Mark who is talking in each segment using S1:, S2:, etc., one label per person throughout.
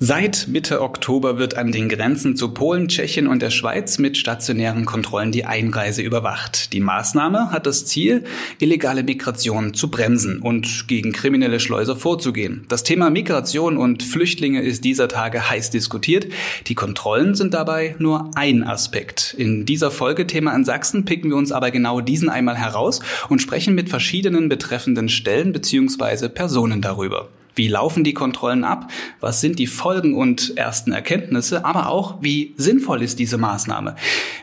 S1: Seit Mitte Oktober wird an den Grenzen zu Polen, Tschechien und der Schweiz mit stationären Kontrollen die Einreise überwacht. Die Maßnahme hat das Ziel, illegale Migration zu bremsen und gegen kriminelle Schleuser vorzugehen. Das Thema Migration und Flüchtlinge ist dieser Tage heiß diskutiert. Die Kontrollen sind dabei nur ein Aspekt. In dieser Folge Thema in Sachsen picken wir uns aber genau diesen einmal heraus und sprechen mit verschiedenen betreffenden Stellen bzw. Personen darüber. Wie laufen die Kontrollen ab? Was sind die Folgen und ersten Erkenntnisse? Aber auch, wie sinnvoll ist diese Maßnahme?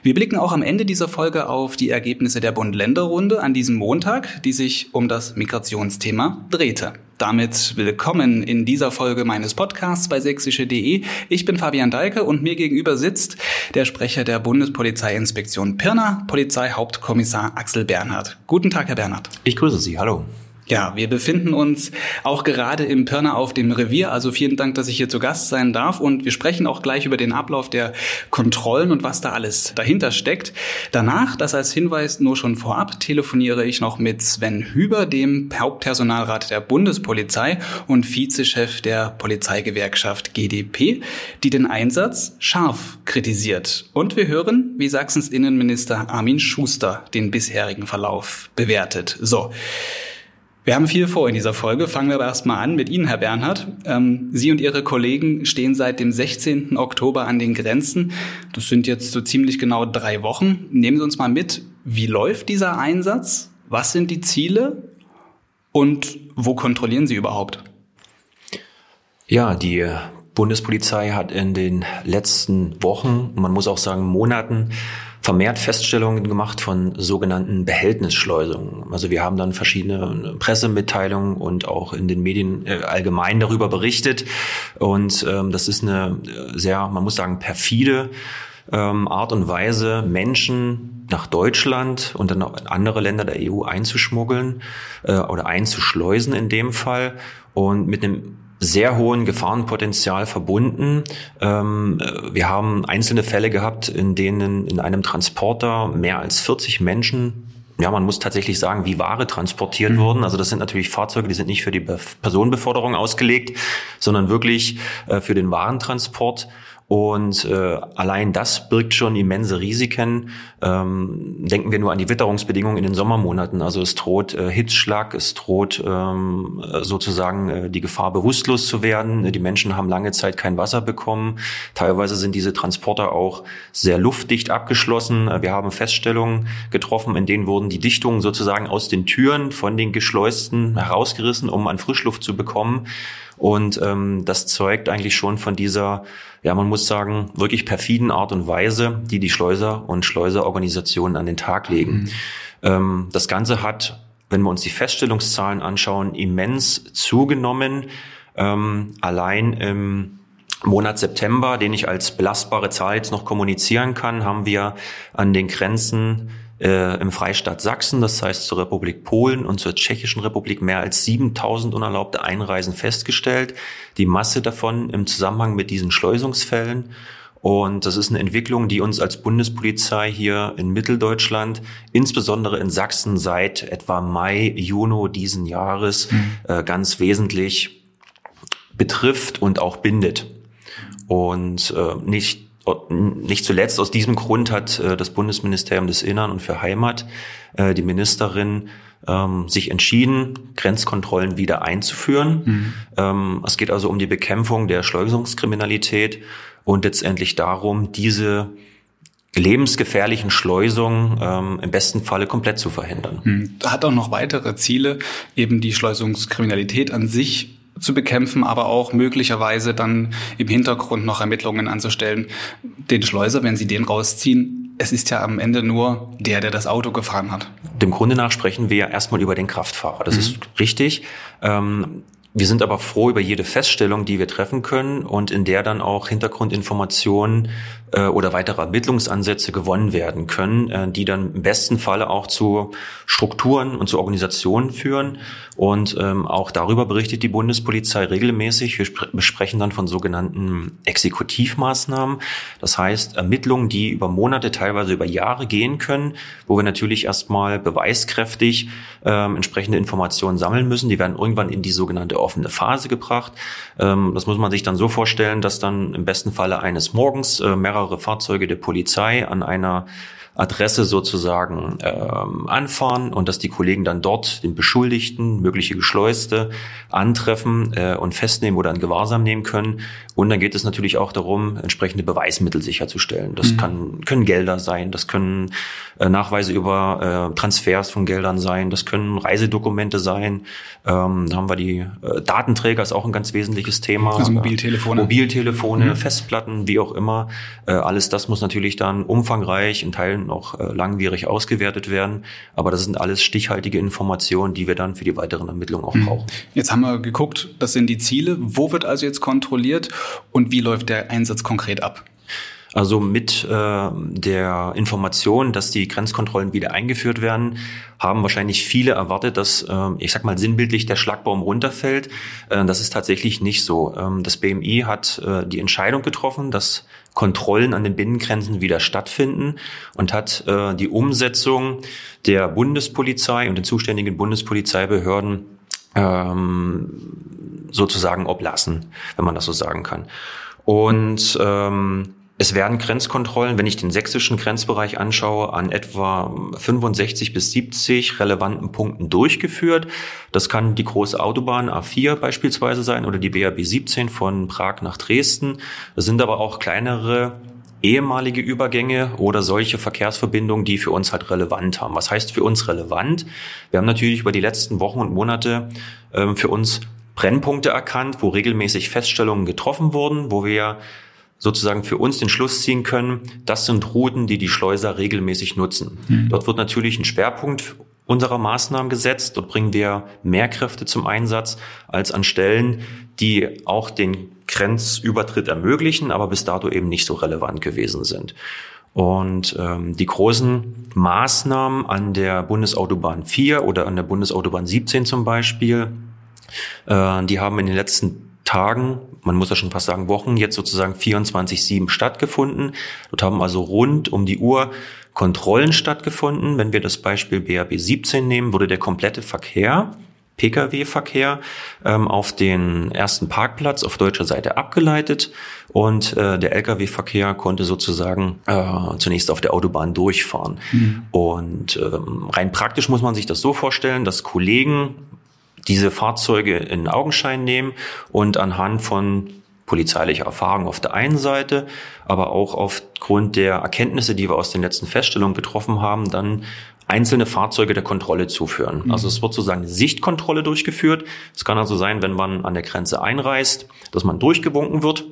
S1: Wir blicken auch am Ende dieser Folge auf die Ergebnisse der Bund-Länder-Runde an diesem Montag, die sich um das Migrationsthema drehte. Damit willkommen in dieser Folge meines Podcasts bei sächsische.de. Ich bin Fabian Dahlke und mir gegenüber sitzt der Sprecher der Bundespolizeiinspektion Pirna, Polizeihauptkommissar Axel Bernhard. Guten Tag, Herr Bernhard.
S2: Ich grüße Sie. Hallo.
S1: Ja, wir befinden uns auch gerade im Pirna auf dem Revier. Also vielen Dank, dass ich hier zu Gast sein darf. Und wir sprechen auch gleich über den Ablauf der Kontrollen und was da alles dahinter steckt. Danach, das als Hinweis nur schon vorab, telefoniere ich noch mit Sven Hüber, dem Hauptpersonalrat der Bundespolizei und Vizechef der Polizeigewerkschaft GDP, die den Einsatz scharf kritisiert. Und wir hören, wie Sachsens Innenminister Armin Schuster den bisherigen Verlauf bewertet. So. Wir haben viel vor in dieser Folge. Fangen wir aber erstmal an mit Ihnen, Herr Bernhard. Ähm, Sie und Ihre Kollegen stehen seit dem 16. Oktober an den Grenzen. Das sind jetzt so ziemlich genau drei Wochen. Nehmen Sie uns mal mit. Wie läuft dieser Einsatz? Was sind die Ziele? Und wo kontrollieren Sie überhaupt?
S2: Ja, die Bundespolizei hat in den letzten Wochen, man muss auch sagen Monaten, vermehrt Feststellungen gemacht von sogenannten Behältnisschleusungen. Also wir haben dann verschiedene Pressemitteilungen und auch in den Medien äh, allgemein darüber berichtet. Und ähm, das ist eine äh, sehr, man muss sagen, perfide ähm, Art und Weise, Menschen nach Deutschland und dann auch in andere Länder der EU einzuschmuggeln äh, oder einzuschleusen in dem Fall und mit einem sehr hohen Gefahrenpotenzial verbunden. Ähm, wir haben einzelne Fälle gehabt, in denen in einem Transporter mehr als 40 Menschen ja, man muss tatsächlich sagen, wie Ware transportiert mhm. wurden. Also das sind natürlich Fahrzeuge, die sind nicht für die Personenbeförderung ausgelegt, sondern wirklich äh, für den Warentransport. Und äh, allein das birgt schon immense Risiken. Ähm, denken wir nur an die Witterungsbedingungen in den Sommermonaten. Also es droht äh, Hitzschlag, es droht ähm, sozusagen äh, die Gefahr, bewusstlos zu werden. Die Menschen haben lange Zeit kein Wasser bekommen. Teilweise sind diese Transporter auch sehr luftdicht abgeschlossen. Wir haben Feststellungen getroffen, in denen wurden die Dichtungen sozusagen aus den Türen von den Geschleusten herausgerissen, um an Frischluft zu bekommen. Und ähm, das zeugt eigentlich schon von dieser, ja, man muss sagen, wirklich perfiden Art und Weise, die die Schleuser und Schleuserorganisationen an den Tag legen. Mhm. Ähm, das Ganze hat, wenn wir uns die Feststellungszahlen anschauen, immens zugenommen. Ähm, allein im Monat September, den ich als belastbare Zahl jetzt noch kommunizieren kann, haben wir an den Grenzen äh, im Freistaat Sachsen, das heißt zur Republik Polen und zur Tschechischen Republik mehr als 7000 unerlaubte Einreisen festgestellt. Die Masse davon im Zusammenhang mit diesen Schleusungsfällen. Und das ist eine Entwicklung, die uns als Bundespolizei hier in Mitteldeutschland, insbesondere in Sachsen seit etwa Mai, Juni diesen Jahres mhm. äh, ganz wesentlich betrifft und auch bindet. Und äh, nicht nicht zuletzt aus diesem Grund hat äh, das Bundesministerium des Innern und für Heimat äh, die Ministerin ähm, sich entschieden, Grenzkontrollen wieder einzuführen. Mhm. Ähm, es geht also um die Bekämpfung der Schleusungskriminalität und letztendlich darum, diese lebensgefährlichen Schleusungen ähm, im besten Falle komplett zu verhindern.
S1: Mhm. Hat auch noch weitere Ziele, eben die Schleusungskriminalität an sich zu bekämpfen, aber auch möglicherweise dann im Hintergrund noch Ermittlungen anzustellen. Den Schleuser, wenn Sie den rausziehen, es ist ja am Ende nur der, der das Auto gefahren hat.
S2: Dem Grunde nach sprechen wir erstmal über den Kraftfahrer. Das mhm. ist richtig. Ähm, Wir sind aber froh über jede Feststellung, die wir treffen können und in der dann auch Hintergrundinformationen äh, oder weitere Ermittlungsansätze gewonnen werden können, äh, die dann im besten Falle auch zu Strukturen und zu Organisationen führen. Und ähm, auch darüber berichtet die Bundespolizei regelmäßig. Wir besprechen dann von sogenannten Exekutivmaßnahmen. Das heißt Ermittlungen, die über Monate, teilweise über Jahre gehen können, wo wir natürlich erstmal beweiskräftig ähm, entsprechende Informationen sammeln müssen. Die werden irgendwann in die sogenannte offene Phase gebracht. Ähm, das muss man sich dann so vorstellen, dass dann im besten Falle eines Morgens äh, mehrere Fahrzeuge der Polizei an einer Adresse sozusagen ähm, anfahren und dass die Kollegen dann dort den Beschuldigten, mögliche Geschleuste antreffen äh, und festnehmen oder in Gewahrsam nehmen können. Und dann geht es natürlich auch darum, entsprechende Beweismittel sicherzustellen. Das mhm. kann, können Gelder sein, das können äh, Nachweise über äh, Transfers von Geldern sein, das können Reisedokumente sein. Ähm, da haben wir die äh, Datenträger, ist auch ein ganz wesentliches Thema.
S1: Also Mobiltelefone.
S2: Mobiltelefone, mhm. Festplatten, wie auch immer. Äh, alles das muss natürlich dann umfangreich in Teilen noch äh, langwierig ausgewertet werden. Aber das sind alles stichhaltige Informationen, die wir dann für die weiteren Ermittlungen auch mhm. brauchen.
S1: Jetzt haben wir geguckt, das sind die Ziele. Wo wird also jetzt kontrolliert und wie läuft der Einsatz konkret ab?
S2: Also mit äh, der Information, dass die Grenzkontrollen wieder eingeführt werden, haben wahrscheinlich viele erwartet, dass, äh, ich sag mal sinnbildlich, der Schlagbaum runterfällt. Äh, das ist tatsächlich nicht so. Ähm, das BMI hat äh, die Entscheidung getroffen, dass Kontrollen an den Binnengrenzen wieder stattfinden und hat äh, die Umsetzung der Bundespolizei und den zuständigen Bundespolizeibehörden ähm, sozusagen oblassen, wenn man das so sagen kann. Und ähm, es werden Grenzkontrollen, wenn ich den sächsischen Grenzbereich anschaue, an etwa 65 bis 70 relevanten Punkten durchgeführt. Das kann die große Autobahn A4 beispielsweise sein oder die BAB 17 von Prag nach Dresden. Das sind aber auch kleinere ehemalige Übergänge oder solche Verkehrsverbindungen, die für uns halt relevant haben. Was heißt für uns relevant? Wir haben natürlich über die letzten Wochen und Monate äh, für uns Brennpunkte erkannt, wo regelmäßig Feststellungen getroffen wurden, wo wir sozusagen für uns den Schluss ziehen können, das sind Routen, die die Schleuser regelmäßig nutzen. Mhm. Dort wird natürlich ein Schwerpunkt unserer Maßnahmen gesetzt. Dort bringen wir mehr Kräfte zum Einsatz als an Stellen, die auch den Grenzübertritt ermöglichen, aber bis dato eben nicht so relevant gewesen sind. Und ähm, die großen Maßnahmen an der Bundesautobahn 4 oder an der Bundesautobahn 17 zum Beispiel, äh, die haben in den letzten Tagen, man muss ja schon fast sagen Wochen, jetzt sozusagen 24-7 stattgefunden. Dort haben also rund um die Uhr Kontrollen stattgefunden. Wenn wir das Beispiel BAB 17 nehmen, wurde der komplette Verkehr Pkw-Verkehr ähm, auf den ersten Parkplatz auf deutscher Seite abgeleitet und äh, der Lkw-Verkehr konnte sozusagen äh, zunächst auf der Autobahn durchfahren. Mhm. Und ähm, rein praktisch muss man sich das so vorstellen, dass Kollegen diese Fahrzeuge in Augenschein nehmen und anhand von polizeilicher Erfahrung auf der einen Seite, aber auch aufgrund der Erkenntnisse, die wir aus den letzten Feststellungen getroffen haben, dann einzelne Fahrzeuge der Kontrolle zuführen. Mhm. Also es wird sozusagen Sichtkontrolle durchgeführt. Es kann also sein, wenn man an der Grenze einreist, dass man durchgewunken wird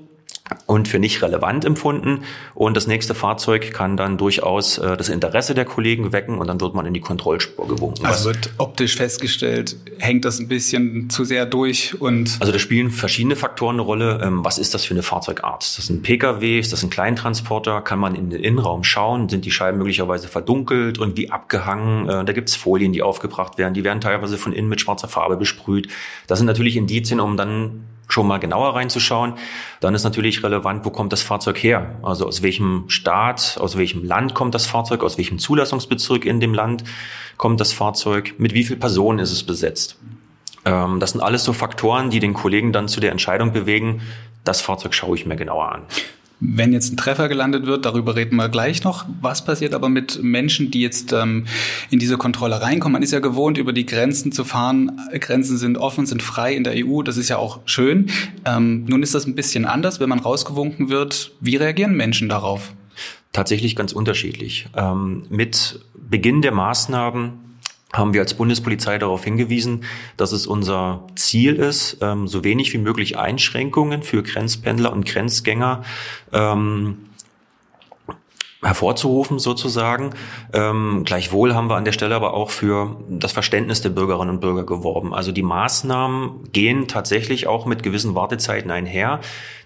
S2: und für nicht relevant empfunden. Und das nächste Fahrzeug kann dann durchaus äh, das Interesse der Kollegen wecken und dann wird man in die Kontrollspur gewunken.
S1: Also wird optisch festgestellt, hängt das ein bisschen zu sehr durch und.
S2: Also da spielen verschiedene Faktoren eine Rolle. Ähm, was ist das für eine Fahrzeugart? Ist das ein Pkw? Ist das ein Kleintransporter? Kann man in den Innenraum schauen? Sind die Scheiben möglicherweise verdunkelt, und wie abgehangen? Äh, da gibt's Folien, die aufgebracht werden. Die werden teilweise von innen mit schwarzer Farbe besprüht. Das sind natürlich Indizien, um dann schon mal genauer reinzuschauen. Dann ist natürlich relevant, wo kommt das Fahrzeug her? Also aus welchem Staat, aus welchem Land kommt das Fahrzeug, aus welchem Zulassungsbezirk in dem Land kommt das Fahrzeug, mit wie vielen Personen ist es besetzt. Ähm, das sind alles so Faktoren, die den Kollegen dann zu der Entscheidung bewegen, das Fahrzeug schaue ich mir genauer an.
S1: Wenn jetzt ein Treffer gelandet wird, darüber reden wir gleich noch. Was passiert aber mit Menschen, die jetzt ähm, in diese Kontrolle reinkommen? Man ist ja gewohnt, über die Grenzen zu fahren. Grenzen sind offen, sind frei in der EU. Das ist ja auch schön. Ähm, nun ist das ein bisschen anders, wenn man rausgewunken wird. Wie reagieren Menschen darauf?
S2: Tatsächlich ganz unterschiedlich. Ähm, mit Beginn der Maßnahmen haben wir als Bundespolizei darauf hingewiesen, dass es unser Ziel ist, ähm, so wenig wie möglich Einschränkungen für Grenzpendler und Grenzgänger ähm, hervorzurufen sozusagen. Ähm, gleichwohl haben wir an der Stelle aber auch für das Verständnis der Bürgerinnen und Bürger geworben. Also die Maßnahmen gehen tatsächlich auch mit gewissen Wartezeiten einher,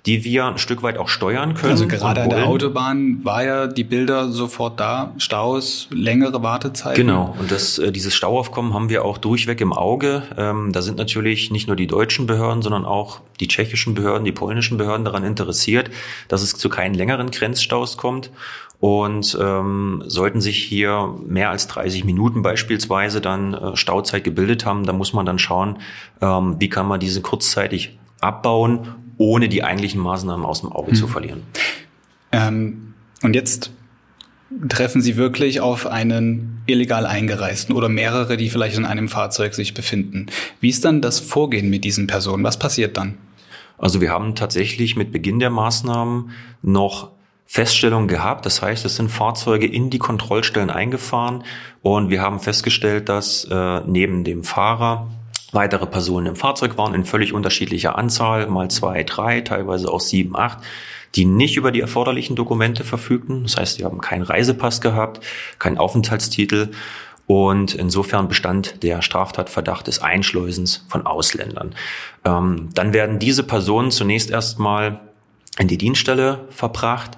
S2: die wir ein Stück weit auch steuern können.
S1: Also gerade an der Autobahn war ja die Bilder sofort da, Staus, längere Wartezeiten.
S2: Genau, und das, äh, dieses Stauaufkommen haben wir auch durchweg im Auge. Ähm, da sind natürlich nicht nur die deutschen Behörden, sondern auch die tschechischen Behörden, die polnischen Behörden daran interessiert, dass es zu keinen längeren Grenzstaus kommt. Und ähm, sollten sich hier mehr als 30 Minuten beispielsweise dann äh, Stauzeit gebildet haben, da muss man dann schauen, ähm, wie kann man diese kurzzeitig abbauen, ohne die eigentlichen Maßnahmen aus dem Auge hm. zu verlieren.
S1: Ähm, und jetzt treffen Sie wirklich auf einen illegal eingereisten oder mehrere, die vielleicht in einem Fahrzeug sich befinden. Wie ist dann das Vorgehen mit diesen Personen? Was passiert dann?
S2: Also wir haben tatsächlich mit Beginn der Maßnahmen noch Feststellungen gehabt. Das heißt, es sind Fahrzeuge in die Kontrollstellen eingefahren und wir haben festgestellt, dass äh, neben dem Fahrer weitere Personen im Fahrzeug waren in völlig unterschiedlicher Anzahl, mal zwei, drei, teilweise auch sieben, acht, die nicht über die erforderlichen Dokumente verfügten. Das heißt, sie haben keinen Reisepass gehabt, keinen Aufenthaltstitel und insofern bestand der Straftatverdacht des Einschleusens von Ausländern. Ähm, dann werden diese Personen zunächst erstmal in die Dienststelle verbracht.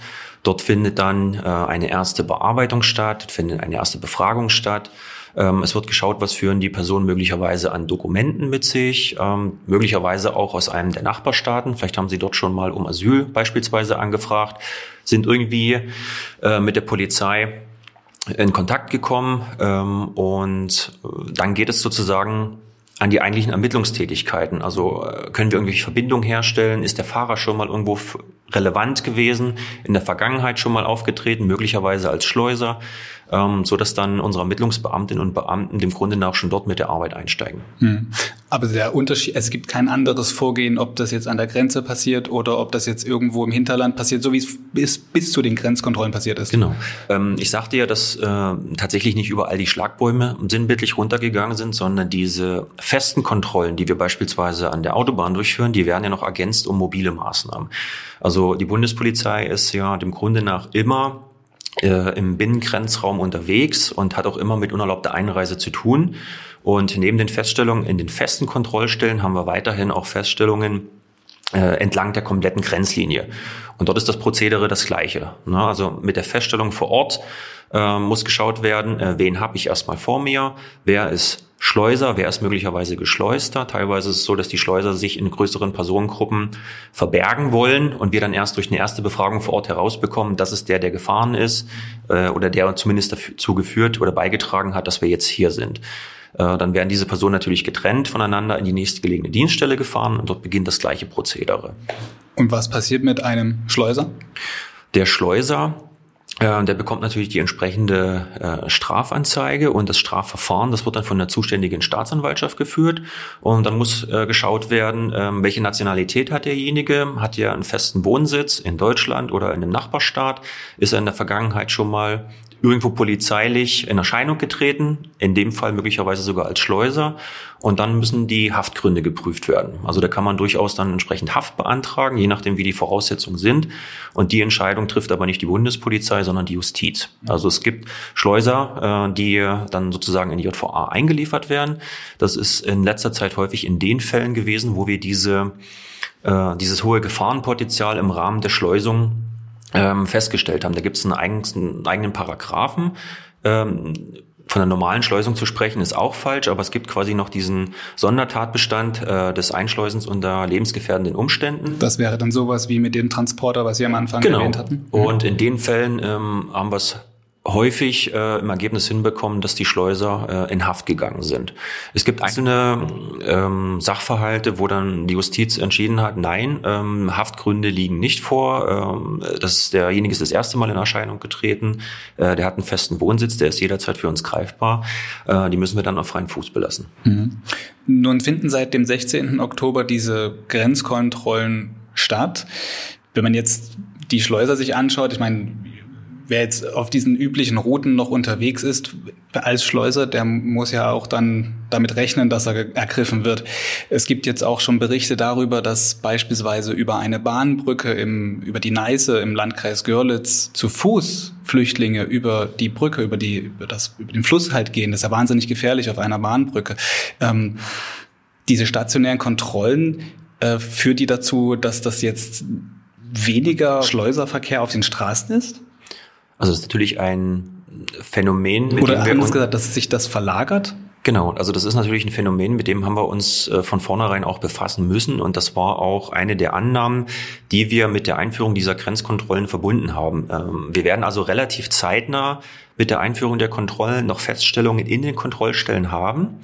S2: Dort findet dann äh, eine erste Bearbeitung statt, findet eine erste Befragung statt. Ähm, es wird geschaut, was führen die Personen möglicherweise an Dokumenten mit sich, ähm, möglicherweise auch aus einem der Nachbarstaaten. Vielleicht haben sie dort schon mal um Asyl beispielsweise angefragt, sind irgendwie äh, mit der Polizei in Kontakt gekommen ähm, und äh, dann geht es sozusagen an die eigentlichen Ermittlungstätigkeiten. Also äh, können wir irgendwelche Verbindungen herstellen? Ist der Fahrer schon mal irgendwo relevant gewesen, in der Vergangenheit schon mal aufgetreten, möglicherweise als Schleuser? ähm, so dass dann unsere Ermittlungsbeamtinnen und Beamten dem Grunde nach schon dort mit der Arbeit einsteigen. Hm.
S1: Aber der Unterschied, es gibt kein anderes Vorgehen, ob das jetzt an der Grenze passiert oder ob das jetzt irgendwo im Hinterland passiert, so wie es bis, bis zu den Grenzkontrollen passiert ist.
S2: Genau. Ähm, ich sagte ja, dass äh, tatsächlich nicht überall die Schlagbäume sinnbildlich runtergegangen sind, sondern diese festen Kontrollen, die wir beispielsweise an der Autobahn durchführen, die werden ja noch ergänzt um mobile Maßnahmen. Also die Bundespolizei ist ja dem Grunde nach immer äh, im Binnengrenzraum unterwegs und hat auch immer mit unerlaubter Einreise zu tun. Und neben den Feststellungen in den festen Kontrollstellen haben wir weiterhin auch Feststellungen äh, entlang der kompletten Grenzlinie. Und dort ist das Prozedere das gleiche. Ne? Also mit der Feststellung vor Ort äh, muss geschaut werden, äh, wen habe ich erstmal vor mir, wer ist Schleuser, wer ist möglicherweise Geschleuster. Teilweise ist es so, dass die Schleuser sich in größeren Personengruppen verbergen wollen und wir dann erst durch eine erste Befragung vor Ort herausbekommen, dass es der, der gefahren ist äh, oder der zumindest dazu geführt oder beigetragen hat, dass wir jetzt hier sind. Äh, dann werden diese Personen natürlich getrennt voneinander in die nächstgelegene Dienststelle gefahren und dort beginnt das gleiche Prozedere.
S1: Und was passiert mit einem Schleuser?
S2: Der Schleuser der bekommt natürlich die entsprechende äh, Strafanzeige und das Strafverfahren, das wird dann von der zuständigen Staatsanwaltschaft geführt. Und dann muss äh, geschaut werden, äh, welche Nationalität hat derjenige, hat er einen festen Wohnsitz in Deutschland oder in einem Nachbarstaat, ist er in der Vergangenheit schon mal irgendwo polizeilich in Erscheinung getreten, in dem Fall möglicherweise sogar als Schleuser. Und dann müssen die Haftgründe geprüft werden. Also da kann man durchaus dann entsprechend Haft beantragen, je nachdem, wie die Voraussetzungen sind. Und die Entscheidung trifft aber nicht die Bundespolizei, sondern die Justiz. Also es gibt Schleuser, äh, die dann sozusagen in die JVA eingeliefert werden. Das ist in letzter Zeit häufig in den Fällen gewesen, wo wir diese, äh, dieses hohe Gefahrenpotenzial im Rahmen der Schleusung ähm, festgestellt haben. Da gibt es einen, einen eigenen Paragraphen. Ähm, von der normalen Schleusung zu sprechen, ist auch falsch, aber es gibt quasi noch diesen Sondertatbestand äh, des Einschleusens unter lebensgefährdenden Umständen.
S1: Das wäre dann sowas wie mit dem Transporter, was Sie am Anfang genau. erwähnt hatten.
S2: Und in den Fällen ähm, haben wir es häufig äh, im Ergebnis hinbekommen, dass die Schleuser äh, in Haft gegangen sind. Es gibt einzelne ähm, Sachverhalte, wo dann die Justiz entschieden hat, nein, ähm, Haftgründe liegen nicht vor. Ähm, das derjenige ist das erste Mal in Erscheinung getreten. Äh, der hat einen festen Wohnsitz, der ist jederzeit für uns greifbar. Äh, die müssen wir dann auf freien Fuß belassen.
S1: Mhm. Nun finden seit dem 16. Oktober diese Grenzkontrollen statt. Wenn man jetzt die Schleuser sich anschaut, ich meine, wer jetzt auf diesen üblichen Routen noch unterwegs ist, als Schleuser, der muss ja auch dann damit rechnen, dass er ergriffen wird. Es gibt jetzt auch schon Berichte darüber, dass beispielsweise über eine Bahnbrücke im, über die Neiße im Landkreis Görlitz zu Fuß Flüchtlinge über die Brücke, über die, über das, über den Fluss halt gehen. Das ist ja wahnsinnig gefährlich auf einer Bahnbrücke. Ähm, diese stationären Kontrollen, äh, führt die dazu, dass das jetzt weniger Schleuserverkehr auf den Straßen ist?
S2: Also es ist natürlich ein Phänomen.
S1: Mit Oder anders gesagt, dass sich das verlagert?
S2: Genau, also das ist natürlich ein Phänomen, mit dem haben wir uns äh, von vornherein auch befassen müssen. Und das war auch eine der Annahmen, die wir mit der Einführung dieser Grenzkontrollen verbunden haben. Ähm, wir werden also relativ zeitnah mit der Einführung der Kontrollen noch Feststellungen in den Kontrollstellen haben.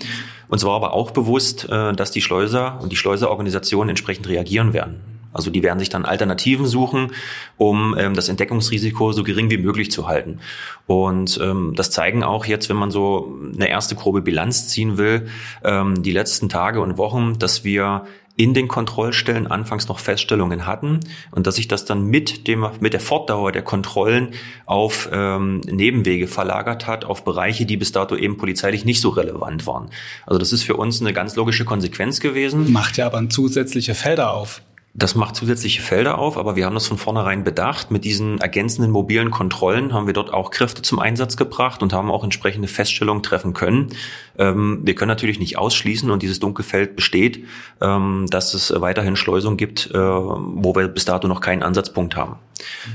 S2: Uns war aber auch bewusst, äh, dass die Schleuser und die Schleuserorganisationen entsprechend reagieren werden. Also die werden sich dann Alternativen suchen, um ähm, das Entdeckungsrisiko so gering wie möglich zu halten. Und ähm, das zeigen auch jetzt, wenn man so eine erste grobe Bilanz ziehen will, ähm, die letzten Tage und Wochen, dass wir in den Kontrollstellen anfangs noch Feststellungen hatten und dass sich das dann mit dem mit der Fortdauer der Kontrollen auf ähm, Nebenwege verlagert hat, auf Bereiche, die bis dato eben polizeilich nicht so relevant waren. Also das ist für uns eine ganz logische Konsequenz gewesen.
S1: Macht ja aber zusätzliche Felder auf.
S2: Das macht zusätzliche Felder auf, aber wir haben das von vornherein bedacht. Mit diesen ergänzenden mobilen Kontrollen haben wir dort auch Kräfte zum Einsatz gebracht und haben auch entsprechende Feststellungen treffen können. Ähm, wir können natürlich nicht ausschließen und dieses Dunkelfeld besteht, ähm, dass es weiterhin Schleusungen gibt, äh, wo wir bis dato noch keinen Ansatzpunkt haben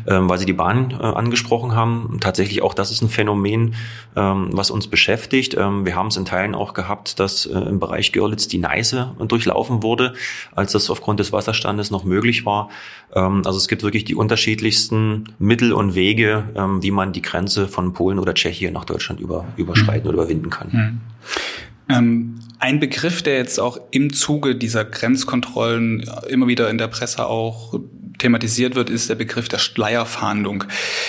S2: ähm, weil Sie die Bahn äh, angesprochen haben. Tatsächlich auch das ist ein Phänomen, ähm, was uns beschäftigt. Ähm, wir haben es in Teilen auch gehabt, dass äh, im Bereich Görlitz die Neiße durchlaufen wurde, als das aufgrund des Wasserstandes noch möglich war. Ähm, also es gibt wirklich die unterschiedlichsten Mittel und Wege, ähm, wie man die Grenze von Polen oder Tschechien nach Deutschland über, überschreiten mhm. oder überwinden kann. Mhm.
S1: Ähm, ein Begriff, der jetzt auch im Zuge dieser Grenzkontrollen immer wieder in der Presse auch thematisiert wird, ist der Begriff der Schleierfahndung.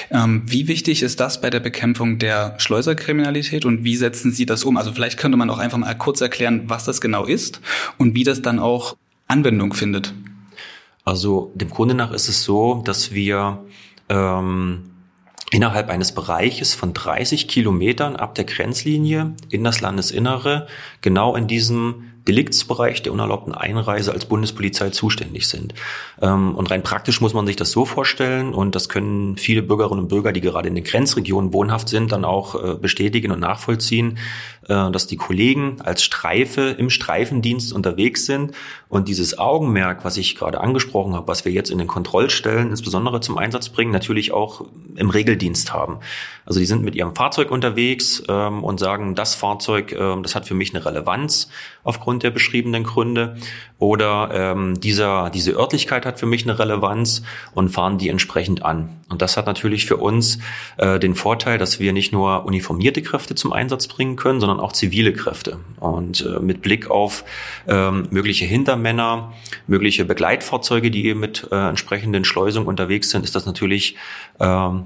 S1: Ähm, wie wichtig ist das bei der Bekämpfung der Schleuserkriminalität und wie setzen Sie das um? Also vielleicht könnte man auch einfach mal kurz erklären, was das genau ist und wie das dann auch Anwendung findet.
S2: Also dem Grunde nach ist es so, dass wir ähm, innerhalb eines Bereiches von 30 Kilometern ab der Grenzlinie in das Landesinnere genau in diesem Deliktsbereich der unerlaubten Einreise als Bundespolizei zuständig sind. Ähm, und rein praktisch muss man sich das so vorstellen, und das können viele Bürgerinnen und Bürger, die gerade in den Grenzregionen wohnhaft sind, dann auch äh, bestätigen und nachvollziehen, dass die Kollegen als Streife im Streifendienst unterwegs sind und dieses Augenmerk, was ich gerade angesprochen habe, was wir jetzt in den Kontrollstellen insbesondere zum Einsatz bringen, natürlich auch im Regeldienst haben. Also die sind mit ihrem Fahrzeug unterwegs ähm, und sagen, das Fahrzeug, äh, das hat für mich eine Relevanz aufgrund der beschriebenen Gründe oder ähm, dieser, diese Örtlichkeit hat für mich eine Relevanz und fahren die entsprechend an. Und das hat natürlich für uns äh, den Vorteil, dass wir nicht nur uniformierte Kräfte zum Einsatz bringen können, sondern auch zivile Kräfte. Und äh, mit Blick auf ähm, mögliche Hintermänner, mögliche Begleitfahrzeuge, die eben mit äh, entsprechenden Schleusungen unterwegs sind, ist das natürlich ähm,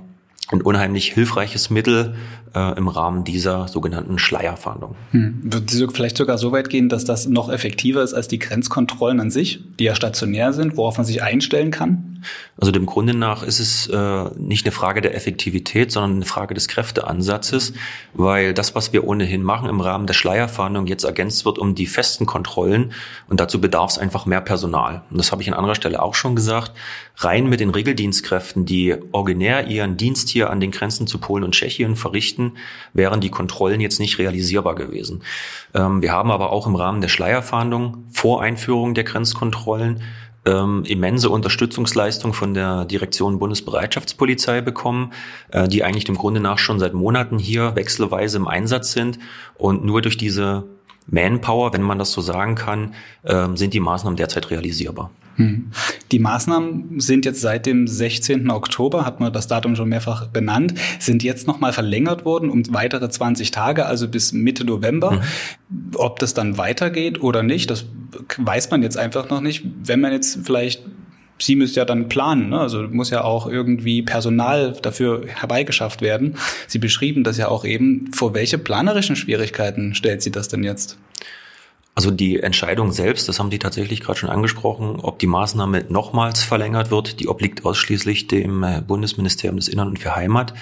S2: ein unheimlich hilfreiches Mittel äh, im Rahmen dieser sogenannten Schleierfahndung.
S1: Hm. Würden Sie vielleicht sogar so weit gehen, dass das noch effektiver ist als die Grenzkontrollen an sich, die ja stationär sind, worauf man sich einstellen kann?
S2: Also dem Grunde nach ist es äh, nicht eine Frage der Effektivität, sondern eine Frage des Kräfteansatzes, weil das, was wir ohnehin machen im Rahmen der Schleierfahndung, jetzt ergänzt wird um die festen Kontrollen und dazu bedarf es einfach mehr Personal. Und das habe ich an anderer Stelle auch schon gesagt. Rein mit den Regeldienstkräften, die originär ihren Dienst hier an den Grenzen zu Polen und Tschechien verrichten, wären die Kontrollen jetzt nicht realisierbar gewesen. Ähm, wir haben aber auch im Rahmen der Schleierfahndung vor Einführung der Grenzkontrollen ähm, immense Unterstützungsleistung von der Direktion Bundesbereitschaftspolizei bekommen, äh, die eigentlich dem Grunde nach schon seit Monaten hier wechselweise im Einsatz sind und nur durch diese Manpower, wenn man das so sagen kann, äh, sind die Maßnahmen derzeit realisierbar.
S1: Hm. Die Maßnahmen sind jetzt seit dem 16. Oktober, hat man das Datum schon mehrfach benannt, sind jetzt nochmal verlängert worden um weitere 20 Tage, also bis Mitte November. Mhm. Ob das dann weitergeht oder nicht, das weiß man jetzt einfach noch nicht. Wenn man jetzt vielleicht Sie müsst ja dann planen, ne? also muss ja auch irgendwie Personal dafür herbeigeschafft werden. Sie beschrieben das ja auch eben. Vor welche planerischen Schwierigkeiten stellt Sie das denn jetzt?
S2: Also die Entscheidung selbst, das haben Sie tatsächlich gerade schon angesprochen, ob die Maßnahme nochmals verlängert wird, die obliegt ausschließlich dem äh, Bundesministerium des Innern und für Heimat.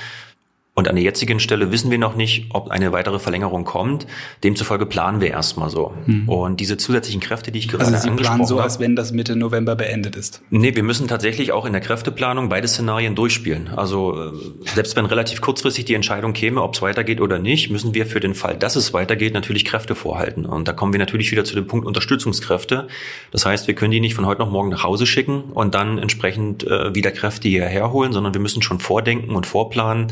S2: Und an der jetzigen Stelle wissen wir noch nicht, ob eine weitere Verlängerung kommt. Demzufolge planen wir erstmal so. Mhm. Und diese zusätzlichen Kräfte, die ich gerade also Sie angesprochen planen
S1: so, als wenn das Mitte November beendet ist?
S2: Nee, wir müssen tatsächlich auch in der Kräfteplanung beide Szenarien durchspielen. Also äh, selbst wenn relativ kurzfristig die Entscheidung käme, ob es weitergeht oder nicht, müssen wir für den Fall, dass es weitergeht, natürlich Kräfte vorhalten. Und da kommen wir natürlich wieder zu dem Punkt Unterstützungskräfte. Das heißt, wir können die nicht von heute auf morgen nach Hause schicken und dann entsprechend äh, wieder Kräfte hierher holen, sondern wir müssen schon vordenken und vorplanen,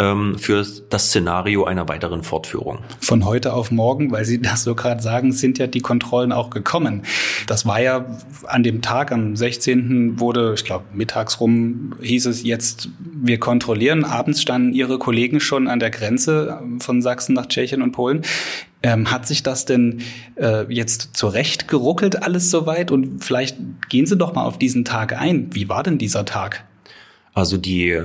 S2: ähm, für das Szenario einer weiteren Fortführung.
S1: Von heute auf morgen, weil Sie das so gerade sagen, sind ja die Kontrollen auch gekommen. Das war ja an dem Tag, am 16. wurde, ich glaube, mittags rum hieß es jetzt, wir kontrollieren. Abends standen Ihre Kollegen schon an der Grenze von Sachsen nach Tschechien und Polen. Ähm, hat sich das denn äh, jetzt zurecht geruckelt alles soweit? Und vielleicht gehen Sie doch mal auf diesen Tag ein. Wie war denn dieser Tag?
S2: Also die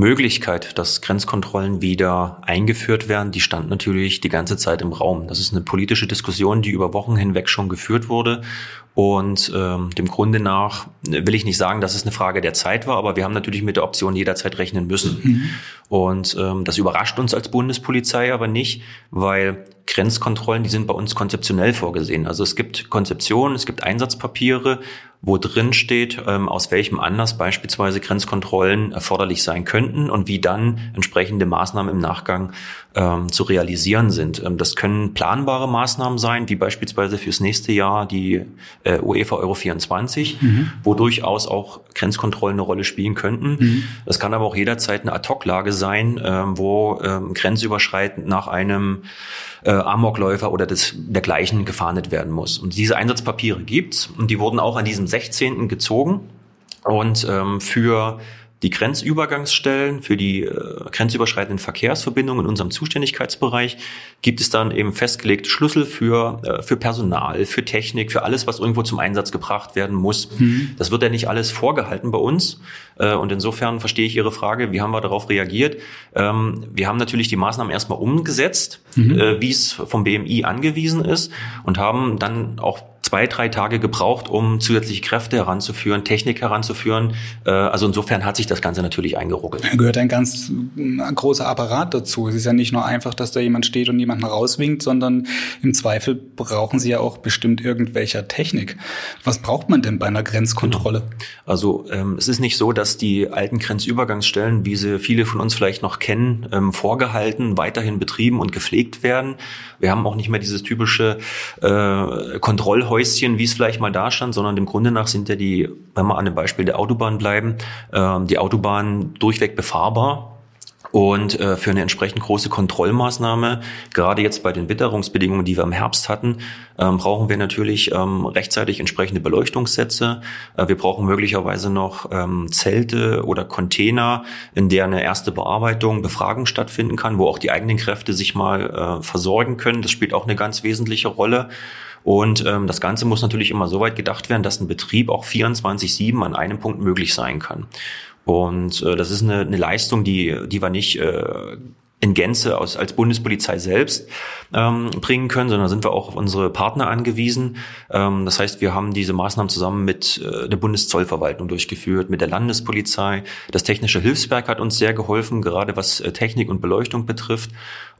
S2: Möglichkeit, dass Grenzkontrollen wieder eingeführt werden, die stand natürlich die ganze Zeit im Raum. Das ist eine politische Diskussion, die über Wochen hinweg schon geführt wurde. Und ähm, dem Grunde nach will ich nicht sagen, dass es eine Frage der Zeit war, aber wir haben natürlich mit der Option jederzeit rechnen müssen. Mhm. Und ähm, das überrascht uns als Bundespolizei aber nicht, weil Grenzkontrollen, die sind bei uns konzeptionell vorgesehen. Also es gibt Konzeptionen, es gibt Einsatzpapiere wo drin steht, ähm, aus welchem Anlass beispielsweise Grenzkontrollen erforderlich sein könnten und wie dann entsprechende Maßnahmen im Nachgang ähm, zu realisieren sind. Ähm, das können planbare Maßnahmen sein, wie beispielsweise fürs nächste Jahr die äh, UEFA Euro 24, mhm. wo durchaus auch Grenzkontrollen eine Rolle spielen könnten. Mhm. Das kann aber auch jederzeit eine Ad-Hoc-Lage sein, äh, wo äh, grenzüberschreitend nach einem äh, Amokläufer oder des, dergleichen gefahndet werden muss. Und diese Einsatzpapiere gibt's und die wurden auch an diesem 16. gezogen und ähm, für die Grenzübergangsstellen für die äh, grenzüberschreitenden Verkehrsverbindungen in unserem Zuständigkeitsbereich gibt es dann eben festgelegte Schlüssel für, äh, für Personal, für Technik, für alles, was irgendwo zum Einsatz gebracht werden muss. Mhm. Das wird ja nicht alles vorgehalten bei uns. Äh, und insofern verstehe ich Ihre Frage, wie haben wir darauf reagiert? Ähm, wir haben natürlich die Maßnahmen erstmal umgesetzt, mhm. äh, wie es vom BMI angewiesen ist und haben dann auch zwei, drei Tage gebraucht, um zusätzliche Kräfte heranzuführen, Technik heranzuführen. Äh, also insofern hat sich das Ganze natürlich eingeruckelt.
S1: Da gehört ein ganz großer Apparat dazu. Es ist ja nicht nur einfach, dass da jemand steht und jemanden rauswinkt, sondern im Zweifel brauchen Sie ja auch bestimmt irgendwelcher Technik. Was braucht man denn bei einer Grenzkontrolle? Genau.
S2: Also ähm, es ist nicht so, dass die alten Grenzübergangsstellen, wie sie viele von uns vielleicht noch kennen, ähm, vorgehalten, weiterhin betrieben und gepflegt werden. Wir haben auch nicht mehr dieses typische äh, Kontrollhäuser Häuschen, wie es vielleicht mal da stand, sondern im Grunde nach sind ja die, wenn wir an dem Beispiel der Autobahn bleiben, äh, die Autobahn durchweg befahrbar. Und äh, für eine entsprechend große Kontrollmaßnahme, gerade jetzt bei den Witterungsbedingungen, die wir im Herbst hatten, ähm, brauchen wir natürlich ähm, rechtzeitig entsprechende Beleuchtungssätze. Äh, wir brauchen möglicherweise noch ähm, Zelte oder Container, in der eine erste Bearbeitung, Befragung stattfinden kann, wo auch die eigenen Kräfte sich mal äh, versorgen können. Das spielt auch eine ganz wesentliche Rolle. Und ähm, das Ganze muss natürlich immer so weit gedacht werden, dass ein Betrieb auch 24-7 an einem Punkt möglich sein kann. Und äh, das ist eine, eine Leistung, die, die wir nicht äh, in Gänze aus, als Bundespolizei selbst ähm, bringen können, sondern sind wir auch auf unsere Partner angewiesen. Ähm, das heißt, wir haben diese Maßnahmen zusammen mit äh, der Bundeszollverwaltung durchgeführt, mit der Landespolizei. Das Technische Hilfswerk hat uns sehr geholfen, gerade was äh, Technik und Beleuchtung betrifft.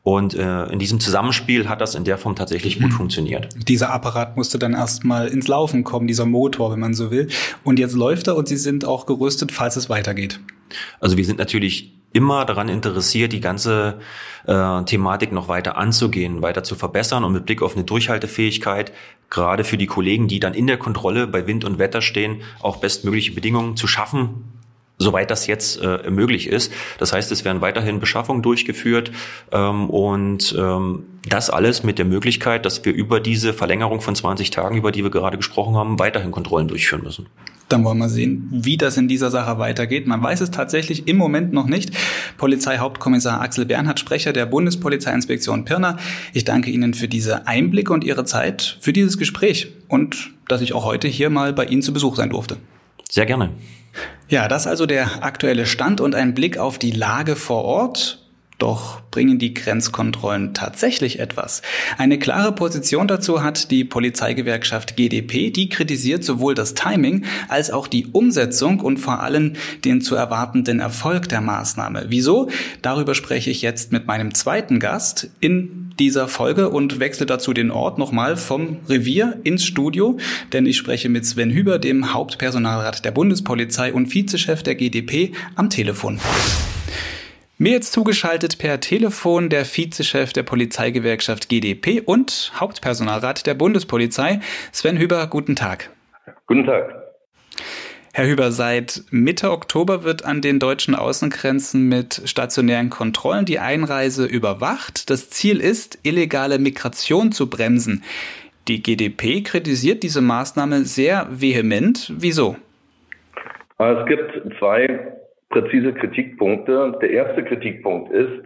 S2: Und äh, in diesem Zusammenspiel hat das in der Form tatsächlich gut mhm. funktioniert.
S1: Dieser Apparat musste dann erstmal ins Laufen kommen, dieser Motor, wenn man so will. Und jetzt läuft er und Sie sind auch gerüstet, falls es weitergeht.
S2: Also wir sind natürlich immer daran interessiert, die ganze äh, Thematik noch weiter anzugehen, weiter zu verbessern und mit Blick auf eine Durchhaltefähigkeit, gerade für die Kollegen, die dann in der Kontrolle bei Wind und Wetter stehen, auch bestmögliche Bedingungen zu schaffen, soweit das jetzt äh, möglich ist. Das heißt, es werden weiterhin Beschaffungen durchgeführt ähm, und ähm, das alles mit der Möglichkeit, dass wir über diese Verlängerung von 20 Tagen, über die wir gerade gesprochen haben, weiterhin Kontrollen durchführen müssen.
S1: Dann wollen wir sehen, wie das in dieser Sache weitergeht. Man weiß es tatsächlich im Moment noch nicht. Polizeihauptkommissar Axel Bernhard, Sprecher der Bundespolizeiinspektion Pirna. Ich danke Ihnen für diese Einblicke und Ihre Zeit, für dieses Gespräch und dass ich auch heute hier mal bei Ihnen zu Besuch sein durfte.
S2: Sehr gerne.
S1: Ja, das also der aktuelle Stand und ein Blick auf die Lage vor Ort. Doch bringen die Grenzkontrollen tatsächlich etwas? Eine klare Position dazu hat die Polizeigewerkschaft GdP. Die kritisiert sowohl das Timing als auch die Umsetzung und vor allem den zu erwartenden Erfolg der Maßnahme. Wieso? Darüber spreche ich jetzt mit meinem zweiten Gast in dieser Folge und wechsle dazu den Ort nochmal vom Revier ins Studio, denn ich spreche mit Sven Hüber, dem Hauptpersonalrat der Bundespolizei und Vizechef der GdP, am Telefon. Mir jetzt zugeschaltet per Telefon der Vizechef der Polizeigewerkschaft GdP und Hauptpersonalrat der Bundespolizei, Sven Hüber. Guten Tag.
S3: Guten Tag.
S1: Herr Hüber, seit Mitte Oktober wird an den deutschen Außengrenzen mit stationären Kontrollen die Einreise überwacht. Das Ziel ist, illegale Migration zu bremsen. Die GdP kritisiert diese Maßnahme sehr vehement. Wieso?
S3: Es gibt zwei präzise Kritikpunkte. Der erste Kritikpunkt ist,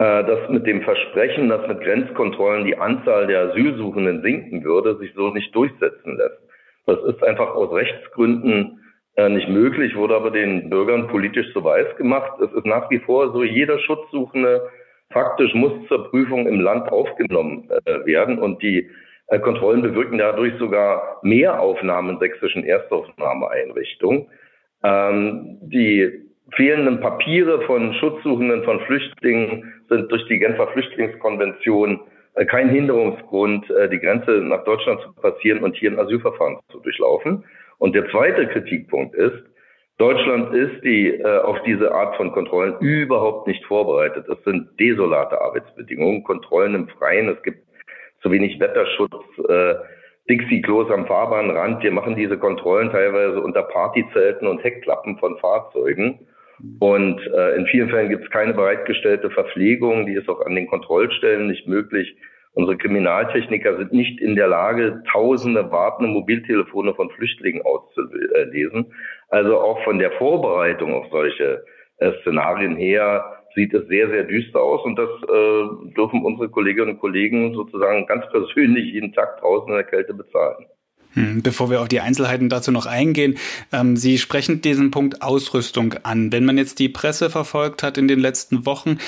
S3: äh, dass mit dem Versprechen, dass mit Grenzkontrollen die Anzahl der Asylsuchenden sinken würde, sich so nicht durchsetzen lässt. Das ist einfach aus Rechtsgründen nicht möglich, wurde aber den Bürgern politisch so weiß gemacht. Es ist nach wie vor so, jeder Schutzsuchende faktisch muss zur Prüfung im Land aufgenommen äh, werden und die äh, Kontrollen bewirken dadurch sogar mehr Aufnahmen in sächsischen Erstaufnahmeeinrichtungen. Ähm, die fehlenden Papiere von Schutzsuchenden, von Flüchtlingen sind durch die Genfer Flüchtlingskonvention äh, kein Hinderungsgrund, äh, die Grenze nach Deutschland zu passieren und hier ein Asylverfahren zu durchlaufen. Und der zweite Kritikpunkt ist, Deutschland ist die äh, auf diese Art von Kontrollen überhaupt nicht vorbereitet. Es sind desolate Arbeitsbedingungen, Kontrollen im Freien, es gibt zu wenig Wetterschutz, äh, Dixie-Klos am Fahrbahnrand. Wir machen diese Kontrollen teilweise unter Partyzelten und Heckklappen von Fahrzeugen. Und äh, in vielen Fällen gibt es keine bereitgestellte Verpflegung, die ist auch an den Kontrollstellen nicht möglich. Unsere Kriminaltechniker sind nicht in der Lage, tausende wartende Mobiltelefone von Flüchtlingen auszulesen. Also auch von der Vorbereitung auf solche äh, Szenarien her sieht es sehr, sehr düster aus und das äh, dürfen unsere Kolleginnen und Kollegen sozusagen ganz persönlich jeden Tag draußen in der Kälte bezahlen.
S1: Hm, bevor wir auf die Einzelheiten dazu noch eingehen, ähm, Sie sprechen diesen Punkt Ausrüstung an. Wenn man jetzt die Presse verfolgt hat in den letzten Wochen,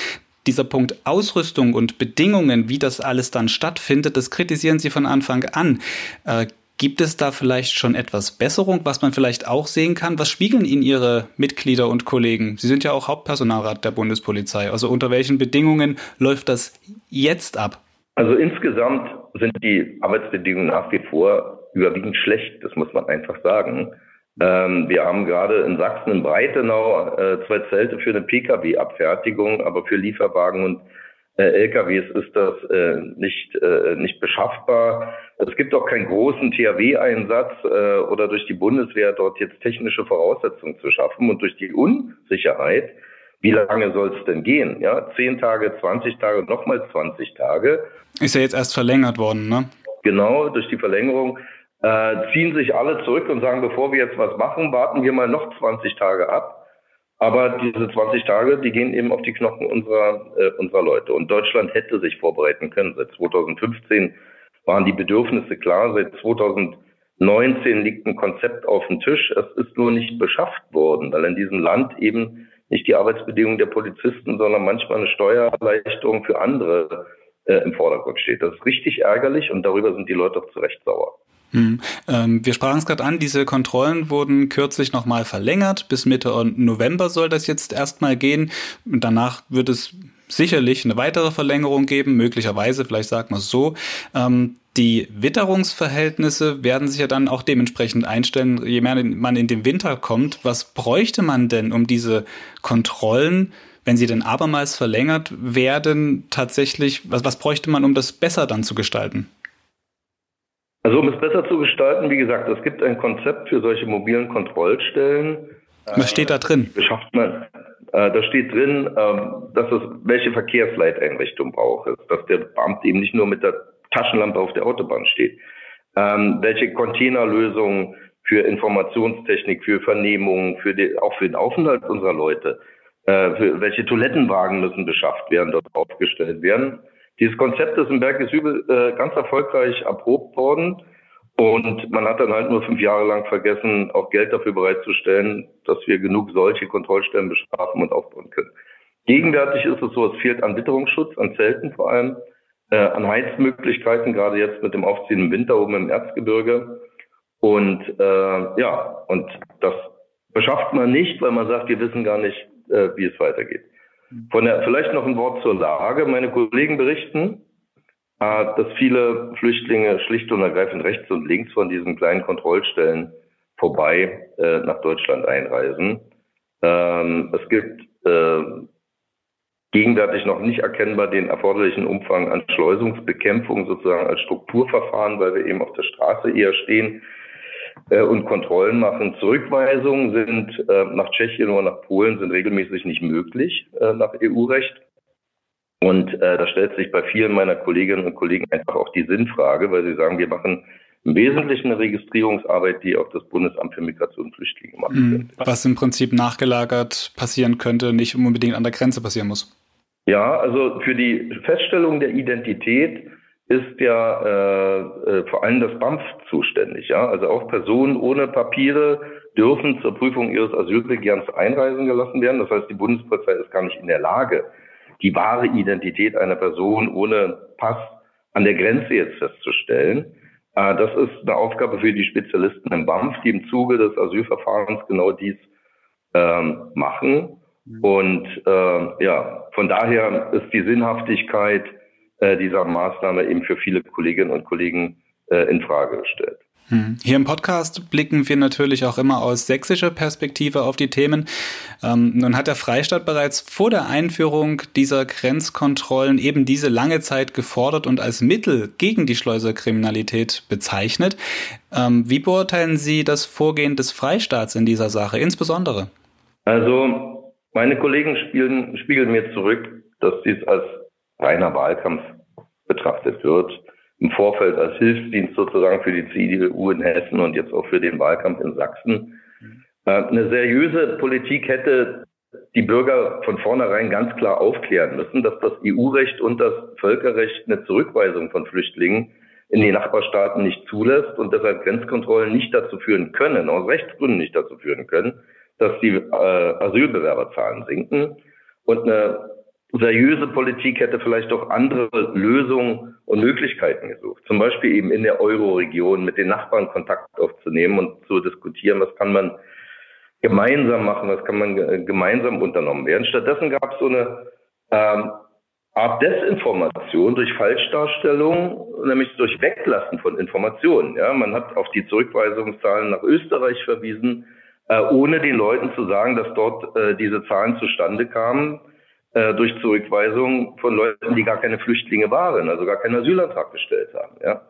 S1: dieser Punkt Ausrüstung und Bedingungen, wie das alles dann stattfindet, das kritisieren Sie von Anfang an. Äh, gibt es da vielleicht schon etwas Besserung, was man vielleicht auch sehen kann? Was spiegeln Ihnen Ihre Mitglieder und Kollegen? Sie sind ja auch Hauptpersonalrat der Bundespolizei. Also unter welchen Bedingungen läuft das jetzt ab?
S3: Also insgesamt sind die Arbeitsbedingungen nach wie vor überwiegend schlecht, das muss man einfach sagen. Ähm, wir haben gerade in Sachsen in Breitenau äh, zwei Zelte für eine Pkw-Abfertigung, aber für Lieferwagen und äh, LKWs ist das äh, nicht, äh, nicht beschaffbar. Es gibt auch keinen großen THW-Einsatz äh, oder durch die Bundeswehr dort jetzt technische Voraussetzungen zu schaffen und durch die Unsicherheit, wie lange soll es denn gehen? Ja, zehn Tage, 20 Tage, nochmal 20 Tage.
S1: Ist ja jetzt erst verlängert worden, ne?
S3: Genau, durch die Verlängerung äh, ziehen sich alle zurück und sagen, bevor wir jetzt was machen, warten wir mal noch 20 Tage ab. Aber diese 20 Tage, die gehen eben auf die Knochen unserer, äh, unserer Leute. Und Deutschland hätte sich vorbereiten können. Seit 2015 waren die Bedürfnisse klar. Seit 2019 liegt ein Konzept auf dem Tisch. Es ist nur nicht beschafft worden, weil in diesem Land eben nicht die Arbeitsbedingungen der Polizisten, sondern manchmal eine Steuererleichterung für andere äh, im Vordergrund steht. Das ist richtig ärgerlich und darüber sind die Leute auch zu Recht sauer.
S1: Hm. Ähm, wir sprachen es gerade an, diese Kontrollen wurden kürzlich nochmal verlängert. Bis Mitte November soll das jetzt erstmal gehen. Danach wird es sicherlich eine weitere Verlängerung geben, möglicherweise, vielleicht sagt man es so. Ähm, die Witterungsverhältnisse werden sich ja dann auch dementsprechend einstellen, je mehr man in den Winter kommt. Was bräuchte man denn, um diese Kontrollen, wenn sie denn abermals verlängert werden, tatsächlich, was, was bräuchte man, um das besser dann zu gestalten?
S3: Also um es besser zu gestalten, wie gesagt, es gibt ein Konzept für solche mobilen Kontrollstellen.
S1: Was steht da drin?
S3: Beschafft man, äh, da steht drin, äh, dass es welche Verkehrsleiteinrichtung braucht, dass der Beamte eben nicht nur mit der Taschenlampe auf der Autobahn steht. Ähm, welche Containerlösungen für Informationstechnik, für Vernehmungen, für die, auch für den Aufenthalt unserer Leute, äh, für welche Toilettenwagen müssen beschafft werden, dort aufgestellt werden. Dieses Konzept ist in Bergisübel äh, ganz erfolgreich erprobt worden. Und man hat dann halt nur fünf Jahre lang vergessen, auch Geld dafür bereitzustellen, dass wir genug solche Kontrollstellen beschaffen und aufbauen können. Gegenwärtig ist es so, es fehlt an Witterungsschutz, an Zelten vor allem, äh, an Heizmöglichkeiten, gerade jetzt mit dem aufziehenden Winter oben im Erzgebirge. Und äh, ja, und das beschafft man nicht, weil man sagt, wir wissen gar nicht, äh, wie es weitergeht. Von der, vielleicht noch ein Wort zur Lage. Meine Kollegen berichten, äh, dass viele Flüchtlinge schlicht und ergreifend rechts und links von diesen kleinen Kontrollstellen vorbei äh, nach Deutschland einreisen. Ähm, es gibt äh, gegenwärtig noch nicht erkennbar den erforderlichen Umfang an Schleusungsbekämpfung sozusagen als Strukturverfahren, weil wir eben auf der Straße eher stehen und Kontrollen machen. Zurückweisungen sind äh, nach Tschechien oder nach Polen sind regelmäßig nicht möglich äh, nach EU-Recht. Und äh, da stellt sich bei vielen meiner Kolleginnen und Kollegen einfach auch die Sinnfrage, weil sie sagen, wir machen im Wesentlichen eine Registrierungsarbeit, die auch das Bundesamt für Migration und Flüchtlinge macht. Mhm.
S1: Was im Prinzip nachgelagert passieren könnte, nicht unbedingt an der Grenze passieren muss.
S3: Ja, also für die Feststellung der Identität ist ja äh, äh, vor allem das BAMF zuständig. Ja? Also auch Personen ohne Papiere dürfen zur Prüfung ihres Asylbegehrens einreisen gelassen werden. Das heißt, die Bundespolizei ist gar nicht in der Lage, die wahre Identität einer Person ohne Pass an der Grenze jetzt festzustellen. Äh, das ist eine Aufgabe für die Spezialisten im BAMF, die im Zuge des Asylverfahrens genau dies ähm, machen. Mhm. Und äh, ja, von daher ist die Sinnhaftigkeit äh, dieser Maßnahme eben für viele Kolleginnen und Kollegen äh, in Frage gestellt.
S1: Hm. Hier im Podcast blicken wir natürlich auch immer aus sächsischer Perspektive auf die Themen. Ähm, nun hat der Freistaat bereits vor der Einführung dieser Grenzkontrollen eben diese lange Zeit gefordert und als Mittel gegen die Schleuserkriminalität bezeichnet. Ähm, wie beurteilen Sie das Vorgehen des Freistaats in dieser Sache insbesondere?
S3: Also meine Kollegen spielen, spiegeln mir zurück, dass dies als reiner Wahlkampf betrachtet wird. Im Vorfeld als Hilfsdienst sozusagen für die CDU in Hessen und jetzt auch für den Wahlkampf in Sachsen. Äh, eine seriöse Politik hätte die Bürger von vornherein ganz klar aufklären müssen, dass das EU-Recht und das Völkerrecht eine Zurückweisung von Flüchtlingen in die Nachbarstaaten nicht zulässt und deshalb Grenzkontrollen nicht dazu führen können, aus Rechtsgründen nicht dazu führen können, dass die äh, Asylbewerberzahlen sinken. Und eine seriöse Politik hätte vielleicht auch andere Lösungen und Möglichkeiten gesucht. Zum Beispiel eben in der Euro-Region mit den Nachbarn Kontakt aufzunehmen und zu diskutieren, was kann man gemeinsam machen, was kann man gemeinsam unternommen werden. Stattdessen gab es so eine ähm, Art Desinformation durch Falschdarstellung, nämlich durch Weglassen von Informationen. Ja, man hat auf die Zurückweisungszahlen nach Österreich verwiesen, äh, ohne den Leuten zu sagen, dass dort äh, diese Zahlen zustande kamen äh, durch Zurückweisung von Leuten, die gar keine Flüchtlinge waren, also gar keinen Asylantrag gestellt haben. Ja?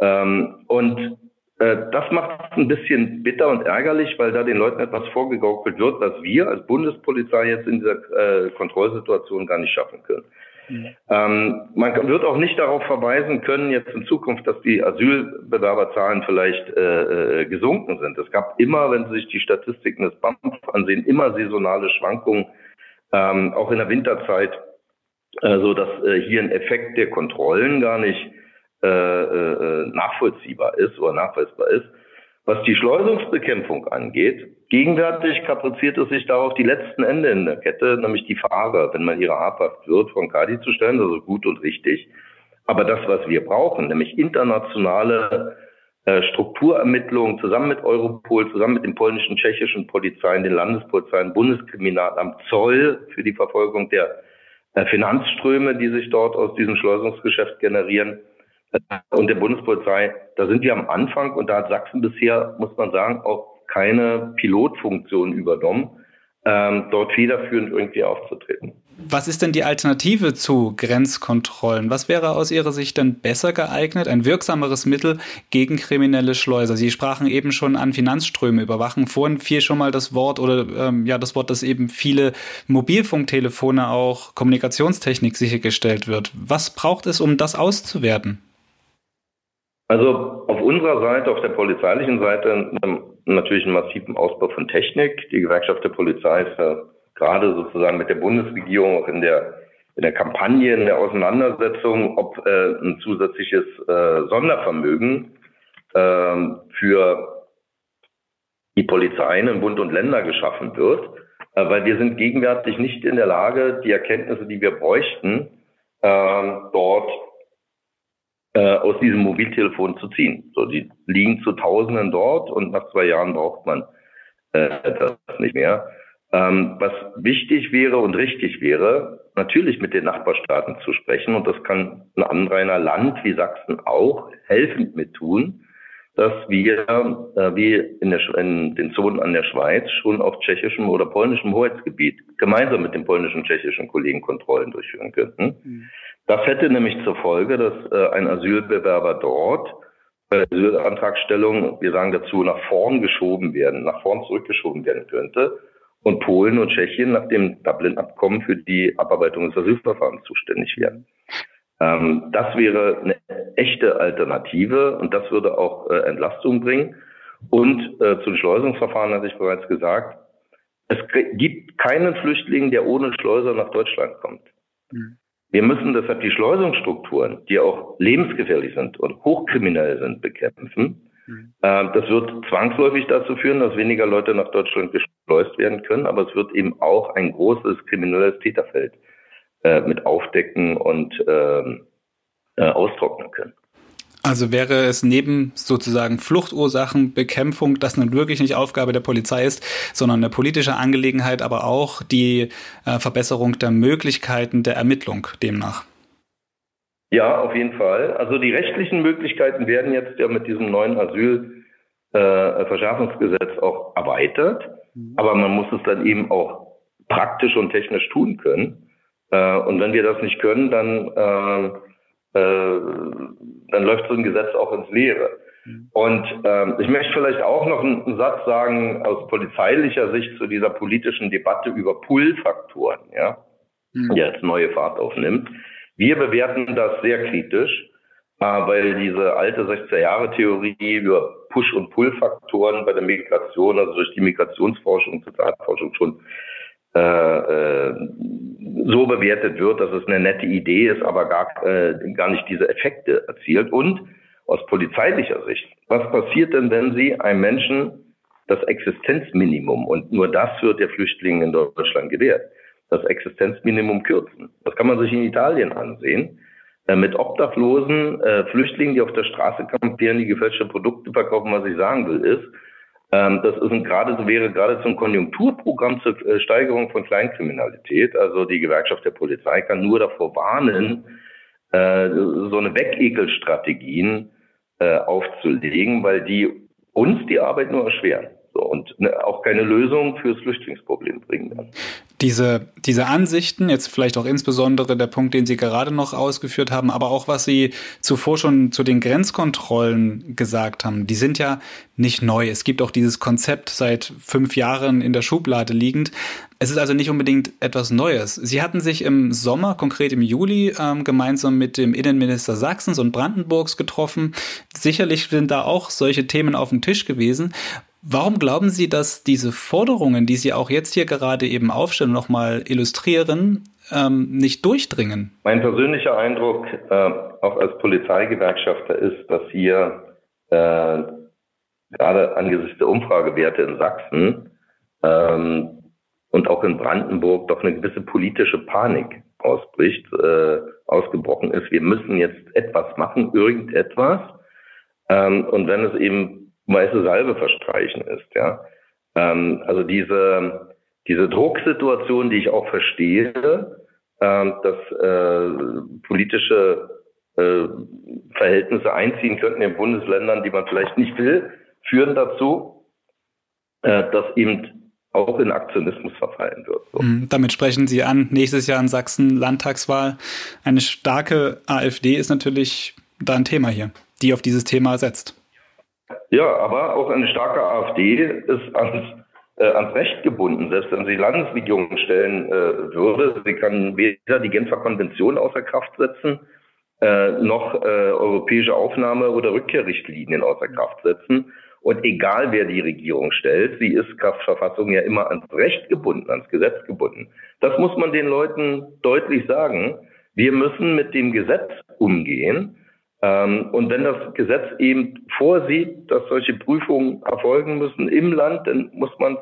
S3: Ähm, und äh, das macht es ein bisschen bitter und ärgerlich, weil da den Leuten etwas vorgegaukelt wird, was wir als Bundespolizei jetzt in dieser äh, Kontrollsituation gar nicht schaffen können. Mhm. Ähm, man wird auch nicht darauf verweisen können, jetzt in Zukunft, dass die Asylbewerberzahlen vielleicht äh, äh gesunken sind. Es gab immer, wenn Sie sich die Statistiken des BAMF ansehen, immer saisonale Schwankungen ähm, auch in der Winterzeit, äh, so dass äh, hier ein Effekt der Kontrollen gar nicht äh, äh, nachvollziehbar ist oder nachweisbar ist. Was die Schleusungsbekämpfung angeht, gegenwärtig kapriziert es sich darauf, die letzten Ende in der Kette, nämlich die Fahrer, wenn man ihre habhaft wird, von Kadi zu stellen, also gut und richtig. Aber das, was wir brauchen, nämlich internationale äh, Strukturermittlungen zusammen mit Europol, zusammen mit den polnischen, tschechischen Polizeien, den Landespolizeien, Bundeskriminalamt, Zoll für die Verfolgung der äh, Finanzströme, die sich dort aus diesem Schleusungsgeschäft generieren äh, und der Bundespolizei. Da sind wir am Anfang und da hat Sachsen bisher, muss man sagen, auch keine Pilotfunktion übernommen, ähm, dort federführend irgendwie aufzutreten.
S1: Was ist denn die Alternative zu Grenzkontrollen? Was wäre aus Ihrer Sicht denn besser geeignet, ein wirksameres Mittel gegen kriminelle Schleuser? Sie sprachen eben schon an Finanzströme überwachen. Vorhin fiel schon mal das Wort oder ähm, ja das Wort, dass eben viele Mobilfunktelefone auch Kommunikationstechnik sichergestellt wird. Was braucht es, um das auszuwerten?
S3: Also auf unserer Seite, auf der polizeilichen Seite, natürlich einen massiven Ausbau von Technik. Die Gewerkschaft der Polizei ist ja gerade sozusagen mit der Bundesregierung auch in der in der Kampagne, in der Auseinandersetzung, ob äh, ein zusätzliches äh, Sondervermögen äh, für die Polizeien in Bund und Länder geschaffen wird. äh, weil wir sind gegenwärtig nicht in der Lage, die Erkenntnisse, die wir bräuchten, äh, dort äh, aus diesem Mobiltelefon zu ziehen. So, die liegen zu Tausenden dort und nach zwei Jahren braucht man äh, das nicht mehr. Ähm, was wichtig wäre und richtig wäre, natürlich mit den Nachbarstaaten zu sprechen und das kann ein Anrainerland wie Sachsen auch helfend mit tun, dass wir äh, wie in, der, in, den Zonen an der Schweiz schon auf tschechischem oder polnischem Hoheitsgebiet gemeinsam mit den polnischen und tschechischen Kollegen Kontrollen durchführen könnten. Mhm. Das hätte nämlich zur Folge, dass äh, ein Asylbewerber dort bei der Asylantragstellung, wir sagen dazu, nach vorn geschoben werden, nach vorn zurückgeschoben werden könnte und Polen und Tschechien nach dem Dublin-Abkommen für die Abarbeitung des Asylverfahrens zuständig werden. Ähm, das wäre eine echte Alternative und das würde auch äh, Entlastung bringen. Und äh, zu den Schleusungsverfahren hatte ich bereits gesagt, es gibt keinen Flüchtling, der ohne Schleuser nach Deutschland kommt. Mhm. Wir müssen deshalb die Schleusungsstrukturen, die auch lebensgefährlich sind und hochkriminell sind, bekämpfen. Mhm. Äh, das wird zwangsläufig dazu führen, dass weniger Leute nach Deutschland geschleust werden können, aber es wird eben auch ein großes kriminelles Täterfeld äh, mit aufdecken und ähm, äh, austrocknen können.
S1: Also wäre es neben sozusagen Fluchtursachenbekämpfung, das nun wirklich nicht Aufgabe der Polizei ist, sondern eine politische Angelegenheit, aber auch die Verbesserung der Möglichkeiten der Ermittlung demnach.
S3: Ja, auf jeden Fall. Also die rechtlichen Möglichkeiten werden jetzt ja mit diesem neuen Asylverschärfungsgesetz äh, auch erweitert. Mhm. Aber man muss es dann eben auch praktisch und technisch tun können. Äh, und wenn wir das nicht können, dann, äh, äh, dann läuft so ein Gesetz auch ins Leere. Mhm. Und ähm, ich möchte vielleicht auch noch einen, einen, Satz sagen aus polizeilicher Sicht zu dieser politischen Debatte über Pull-Faktoren, ja, mhm. die jetzt neue Fahrt aufnimmt. Wir bewerten das sehr kritisch, äh, weil diese alte 16-Jahre-Theorie über Push- und Pull-Faktoren bei der Migration, also durch die Migrationsforschung Sozialforschung schon äh, äh, so bewertet wird, dass es eine nette Idee ist, aber gar, äh, gar nicht diese Effekte erzielt. Und aus polizeilicher Sicht, was passiert denn, wenn Sie einem Menschen das Existenzminimum, und nur das wird der Flüchtlingen in Deutschland gewährt, das Existenzminimum kürzen? Das kann man sich in Italien ansehen. Äh, mit obdachlosen äh, Flüchtlingen, die auf der Straße kampieren, die gefälschte Produkte verkaufen, was ich sagen will, ist, ähm, das ist ein, gerade wäre gerade zum Konjunkturprogramm zur äh, Steigerung von Kleinkriminalität. Also die Gewerkschaft der Polizei kann nur davor warnen, äh, so eine Wegekelstrategien äh, aufzulegen, weil die uns die Arbeit nur erschweren. Und ne, auch keine Lösung fürs Flüchtlingsproblem bringen werden.
S1: Diese, diese Ansichten, jetzt vielleicht auch insbesondere der Punkt, den Sie gerade noch ausgeführt haben, aber auch was Sie zuvor schon zu den Grenzkontrollen gesagt haben, die sind ja nicht neu. Es gibt auch dieses Konzept seit fünf Jahren in der Schublade liegend. Es ist also nicht unbedingt etwas Neues. Sie hatten sich im Sommer, konkret im Juli, ähm, gemeinsam mit dem Innenminister Sachsens und Brandenburgs getroffen. Sicherlich sind da auch solche Themen auf dem Tisch gewesen. Warum glauben Sie, dass diese Forderungen, die Sie auch jetzt hier gerade eben aufstellen, nochmal illustrieren, ähm, nicht durchdringen?
S3: Mein persönlicher Eindruck, äh, auch als Polizeigewerkschafter, ist, dass hier äh, gerade angesichts der Umfragewerte in Sachsen ähm, und auch in Brandenburg doch eine gewisse politische Panik ausbricht, äh, ausgebrochen ist. Wir müssen jetzt etwas machen, irgendetwas. Ähm, und wenn es eben weiße Salbe verstreichen ist, ja. Ähm, also diese, diese Drucksituation, die ich auch verstehe, ähm, dass äh, politische äh, Verhältnisse einziehen könnten in Bundesländern, die man vielleicht nicht will, führen dazu, äh, dass eben auch in Aktionismus verfallen wird.
S1: So. Mhm, damit sprechen Sie an. Nächstes Jahr in Sachsen Landtagswahl. Eine starke AfD ist natürlich da ein Thema hier, die auf dieses Thema setzt.
S3: Ja, aber auch eine starke AfD ist ans, äh, ans Recht gebunden. Selbst wenn sie Landesregierungen stellen äh, würde, sie kann weder die Genfer Konvention außer Kraft setzen, äh, noch äh, europäische Aufnahme- oder Rückkehrrichtlinien außer Kraft setzen. Und egal wer die Regierung stellt, sie ist Kraftverfassung ja immer ans Recht gebunden, ans Gesetz gebunden. Das muss man den Leuten deutlich sagen. Wir müssen mit dem Gesetz umgehen und wenn das Gesetz eben vorsieht, dass solche Prüfungen erfolgen müssen im Land, dann muss man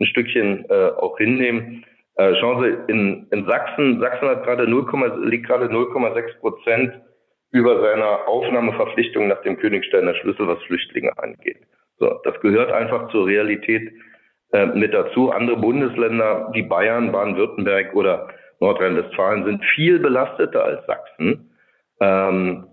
S3: ein Stückchen äh, auch hinnehmen. Äh, schauen Sie, in, in Sachsen, Sachsen hat gerade 0, liegt gerade 0,6 Prozent über seiner Aufnahmeverpflichtung nach dem Königsteiner Schlüssel, was Flüchtlinge angeht. So, das gehört einfach zur Realität äh, mit dazu. Andere Bundesländer wie Bayern, Baden-Württemberg oder Nordrhein-Westfalen sind viel belasteter als Sachsen. Ähm,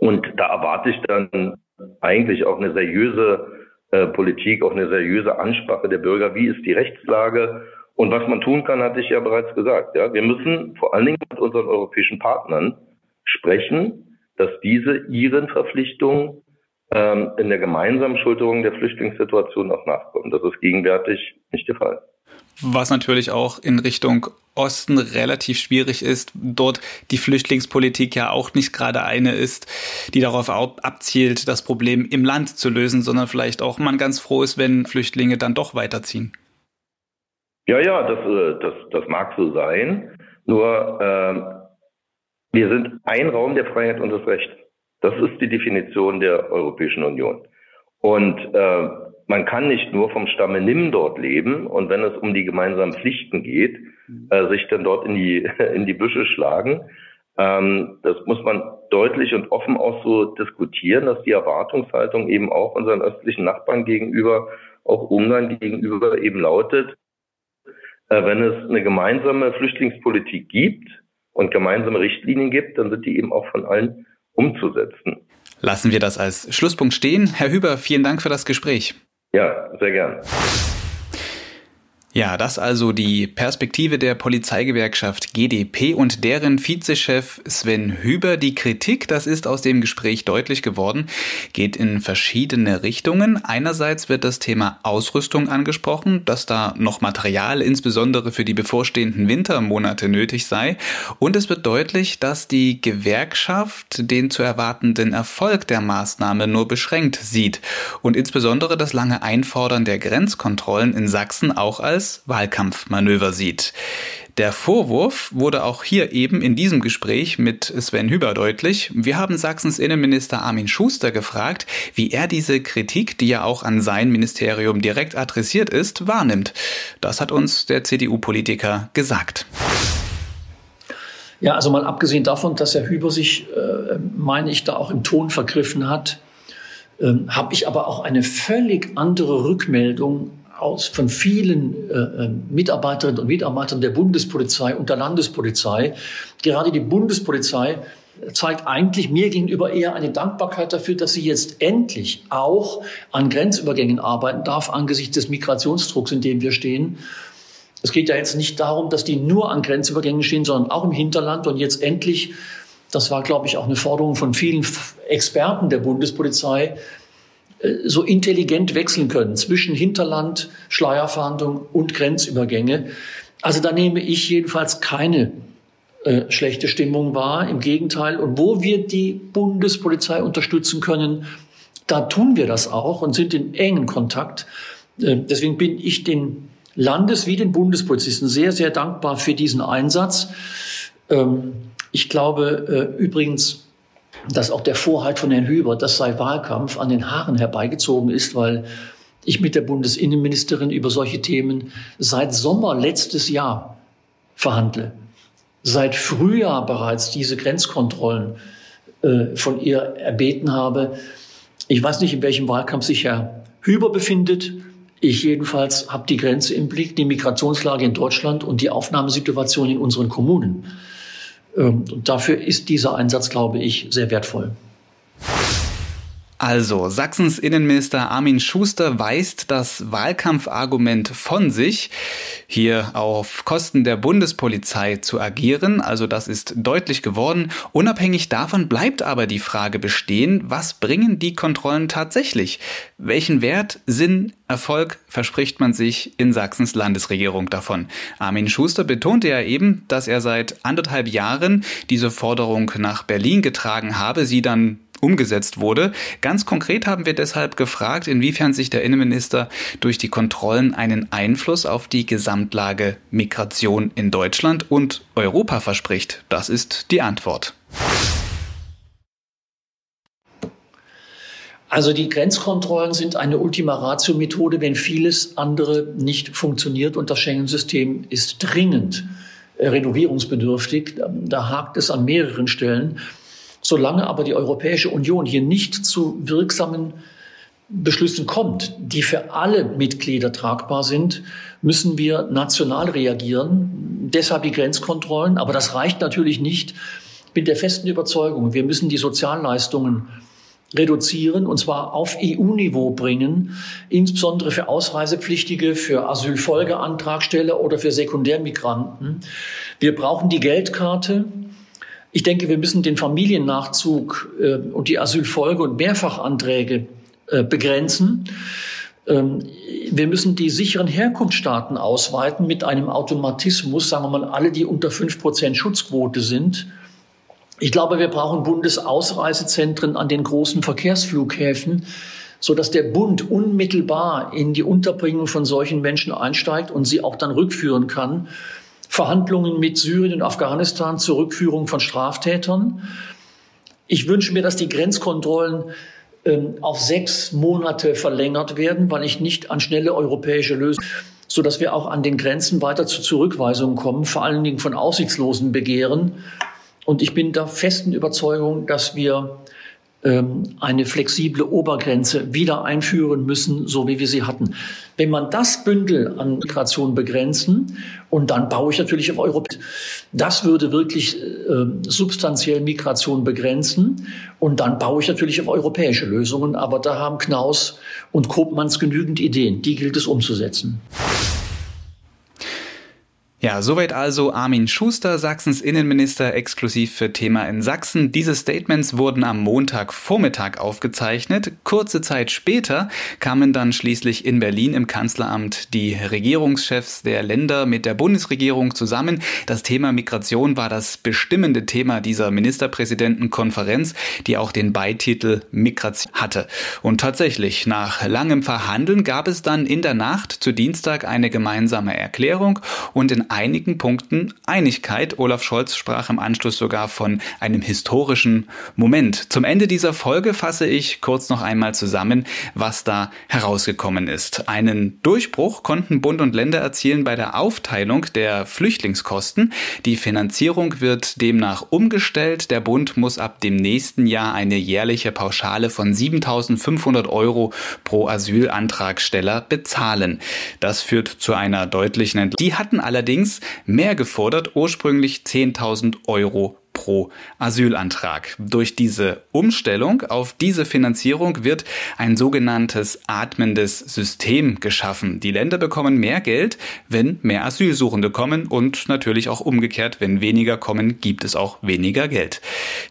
S3: und da erwarte ich dann eigentlich auch eine seriöse äh, Politik, auch eine seriöse Ansprache der Bürger. Wie ist die Rechtslage? Und was man tun kann, hatte ich ja bereits gesagt. Ja, wir müssen vor allen Dingen mit unseren europäischen Partnern sprechen, dass diese ihren Verpflichtungen ähm, in der gemeinsamen Schulterung der Flüchtlingssituation auch nachkommen. Das ist gegenwärtig nicht der Fall.
S1: Was natürlich auch in Richtung Osten relativ schwierig ist, dort die Flüchtlingspolitik ja auch nicht gerade eine ist, die darauf abzielt, das Problem im Land zu lösen, sondern vielleicht auch man ganz froh ist, wenn Flüchtlinge dann doch weiterziehen.
S3: Ja, ja, das, äh, das, das mag so sein. Nur äh, wir sind ein Raum der Freiheit und des Rechts. Das ist die Definition der Europäischen Union. Und äh, man kann nicht nur vom Stamme Nimm dort leben und wenn es um die gemeinsamen Pflichten geht, äh, sich dann dort in die, in die Büsche schlagen. Ähm, das muss man deutlich und offen auch so diskutieren, dass die Erwartungshaltung eben auch unseren östlichen Nachbarn gegenüber, auch Ungarn gegenüber eben lautet, äh, wenn es eine gemeinsame Flüchtlingspolitik gibt, und gemeinsame Richtlinien gibt, dann sind die eben auch von allen umzusetzen.
S1: Lassen wir das als Schlusspunkt stehen. Herr Hüber, vielen Dank für das Gespräch.
S3: Ja, sehr gern.
S1: Ja, das also die Perspektive der Polizeigewerkschaft GDP und deren Vizechef Sven Hüber. Die Kritik, das ist aus dem Gespräch deutlich geworden, geht in verschiedene Richtungen. Einerseits wird das Thema Ausrüstung angesprochen, dass da noch Material insbesondere für die bevorstehenden Wintermonate nötig sei. Und es wird deutlich, dass die Gewerkschaft den zu erwartenden Erfolg der Maßnahme nur beschränkt sieht und insbesondere das lange Einfordern der Grenzkontrollen in Sachsen auch als als Wahlkampfmanöver sieht. Der Vorwurf wurde auch hier eben in diesem Gespräch mit Sven Hüber deutlich. Wir haben Sachsens Innenminister Armin Schuster gefragt, wie er diese Kritik, die ja auch an sein Ministerium direkt adressiert ist, wahrnimmt. Das hat uns der CDU-Politiker gesagt.
S4: Ja, also mal abgesehen davon, dass Herr Hüber sich, äh, meine ich, da auch im Ton vergriffen hat, äh, habe ich aber auch eine völlig andere Rückmeldung aus von vielen äh, äh, Mitarbeiterinnen und Mitarbeitern der Bundespolizei und der Landespolizei. Gerade die Bundespolizei zeigt eigentlich mir gegenüber eher eine Dankbarkeit dafür, dass sie jetzt endlich auch an Grenzübergängen arbeiten darf angesichts des Migrationsdrucks, in dem wir stehen. Es geht ja jetzt nicht darum, dass die nur an Grenzübergängen stehen, sondern auch im Hinterland und jetzt endlich, das war, glaube ich, auch eine Forderung von vielen Experten der Bundespolizei, so intelligent wechseln können zwischen Hinterland, Schleierfahndung und Grenzübergänge. Also da nehme ich jedenfalls keine äh, schlechte Stimmung wahr. Im Gegenteil. Und wo wir die Bundespolizei unterstützen können, da tun wir das auch und sind in engen Kontakt. Äh, deswegen bin ich den Landes- wie den Bundespolizisten sehr, sehr dankbar für diesen Einsatz. Ähm, ich glaube äh, übrigens, dass auch der Vorhalt von Herrn Hüber, das sei Wahlkampf, an den Haaren herbeigezogen ist, weil ich mit der Bundesinnenministerin über solche Themen seit Sommer letztes Jahr verhandle. Seit Frühjahr bereits diese Grenzkontrollen äh, von ihr erbeten habe. Ich weiß nicht, in welchem Wahlkampf sich Herr Hüber befindet. Ich jedenfalls habe die Grenze im Blick, die Migrationslage in Deutschland und die Aufnahmesituation in unseren Kommunen. Ähm, und dafür ist dieser Einsatz, glaube ich, sehr wertvoll.
S1: Also, Sachsens Innenminister Armin Schuster weist das Wahlkampfargument von sich, hier auf Kosten der Bundespolizei zu agieren. Also das ist deutlich geworden. Unabhängig davon bleibt aber die Frage bestehen, was bringen die Kontrollen tatsächlich? Welchen Wert, Sinn, Erfolg verspricht man sich in Sachsens Landesregierung davon? Armin Schuster betonte ja eben, dass er seit anderthalb Jahren diese Forderung nach Berlin getragen habe, sie dann umgesetzt wurde. Ganz konkret haben wir deshalb gefragt, inwiefern sich der Innenminister durch die Kontrollen einen Einfluss auf die Gesamtlage Migration in Deutschland und Europa verspricht. Das ist die Antwort.
S4: Also die Grenzkontrollen sind eine Ultima Ratio-Methode, wenn vieles andere nicht funktioniert und das Schengen-System ist dringend renovierungsbedürftig. Da hakt es an mehreren Stellen. Solange aber die Europäische Union hier nicht zu wirksamen Beschlüssen kommt, die für alle Mitglieder tragbar sind, müssen wir national reagieren. Deshalb die Grenzkontrollen. Aber das reicht natürlich nicht. Ich bin der festen Überzeugung, wir müssen die Sozialleistungen reduzieren und zwar auf EU-Niveau bringen, insbesondere für Ausreisepflichtige, für Asylfolgeantragsteller oder für Sekundärmigranten. Wir brauchen die Geldkarte. Ich denke, wir müssen den Familiennachzug äh, und die Asylfolge und Mehrfachanträge äh, begrenzen. Ähm, wir müssen die sicheren Herkunftsstaaten ausweiten mit einem Automatismus, sagen wir mal, alle, die unter fünf Prozent Schutzquote sind. Ich glaube, wir brauchen Bundesausreisezentren an den großen Verkehrsflughäfen, so dass der Bund unmittelbar in die Unterbringung von solchen Menschen einsteigt und sie auch dann rückführen kann. Verhandlungen mit Syrien und Afghanistan zur Rückführung von Straftätern. Ich wünsche mir, dass die Grenzkontrollen ähm, auf sechs Monate verlängert werden, weil ich nicht an schnelle europäische Lösungen so dass wir auch an den Grenzen weiter zu Zurückweisungen kommen, vor allen Dingen von aussichtslosen Begehren. Und ich bin der festen Überzeugung, dass wir ähm, eine flexible Obergrenze wieder einführen müssen, so wie wir sie hatten. Wenn man das Bündel an Migration begrenzen und dann baue ich natürlich auf Europa, das würde wirklich äh, substanziell Migration begrenzen und dann baue ich natürlich auf europäische Lösungen. Aber da haben Knaus und Kopmanns genügend Ideen. Die gilt es umzusetzen.
S1: Ja, soweit also Armin Schuster, Sachsens Innenminister, exklusiv für Thema in Sachsen. Diese Statements wurden am Montagvormittag aufgezeichnet. Kurze Zeit später kamen dann schließlich in Berlin im Kanzleramt die Regierungschefs der Länder mit der Bundesregierung zusammen. Das Thema Migration war das bestimmende Thema dieser Ministerpräsidentenkonferenz, die auch den Beititel Migration hatte. Und tatsächlich, nach langem Verhandeln gab es dann in der Nacht zu Dienstag eine gemeinsame Erklärung und in einigen Punkten Einigkeit. Olaf Scholz sprach im Anschluss sogar von einem historischen Moment. Zum Ende dieser Folge fasse ich kurz noch einmal zusammen, was da herausgekommen ist. Einen Durchbruch konnten Bund und Länder erzielen bei der Aufteilung der Flüchtlingskosten. Die Finanzierung wird demnach umgestellt. Der Bund muss ab dem nächsten Jahr eine jährliche Pauschale von 7500 Euro pro Asylantragsteller bezahlen. Das führt zu einer deutlichen Entlastung. Die hatten allerdings allerdings mehr gefordert, ursprünglich 10.000 Euro pro Asylantrag. Durch diese Umstellung auf diese Finanzierung wird ein sogenanntes atmendes System geschaffen. Die Länder bekommen mehr Geld, wenn mehr Asylsuchende kommen und natürlich auch umgekehrt, wenn weniger kommen, gibt es auch weniger Geld.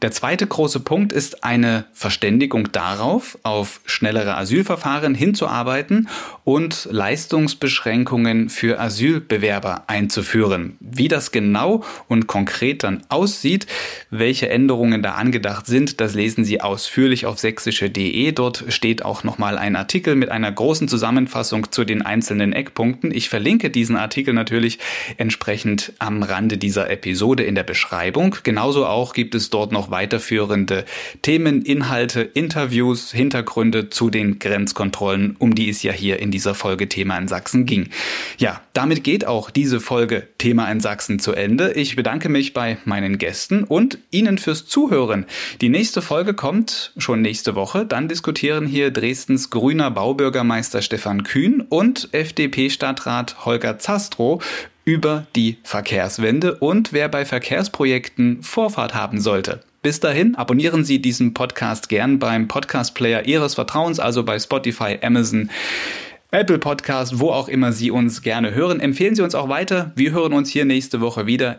S1: Der zweite große Punkt ist eine Verständigung darauf, auf schnellere Asylverfahren hinzuarbeiten und Leistungsbeschränkungen für Asylbewerber einzuführen. Wie das genau und konkret dann aussieht, welche Änderungen da angedacht sind, das lesen Sie ausführlich auf sächsische.de. Dort steht auch nochmal ein Artikel mit einer großen Zusammenfassung zu den einzelnen Eckpunkten. Ich verlinke diesen Artikel natürlich entsprechend am Rande dieser Episode in der Beschreibung. Genauso auch gibt es dort noch weiterführende Themen, Inhalte, Interviews, Hintergründe zu den Grenzkontrollen, um die es ja hier in dieser Folge Thema in Sachsen ging. Ja, damit geht auch diese Folge Thema in Sachsen zu Ende. Ich bedanke mich bei meinen Gästen und Ihnen fürs Zuhören. Die nächste Folge kommt schon nächste Woche. Dann diskutieren hier Dresdens grüner Baubürgermeister Stefan Kühn und FDP-Stadtrat Holger Zastrow über die Verkehrswende und wer bei Verkehrsprojekten Vorfahrt haben sollte. Bis dahin abonnieren Sie diesen Podcast gern beim Podcast-Player Ihres Vertrauens, also bei Spotify, Amazon, Apple Podcast, wo auch immer Sie uns gerne hören. Empfehlen Sie uns auch weiter. Wir hören uns hier nächste Woche wieder.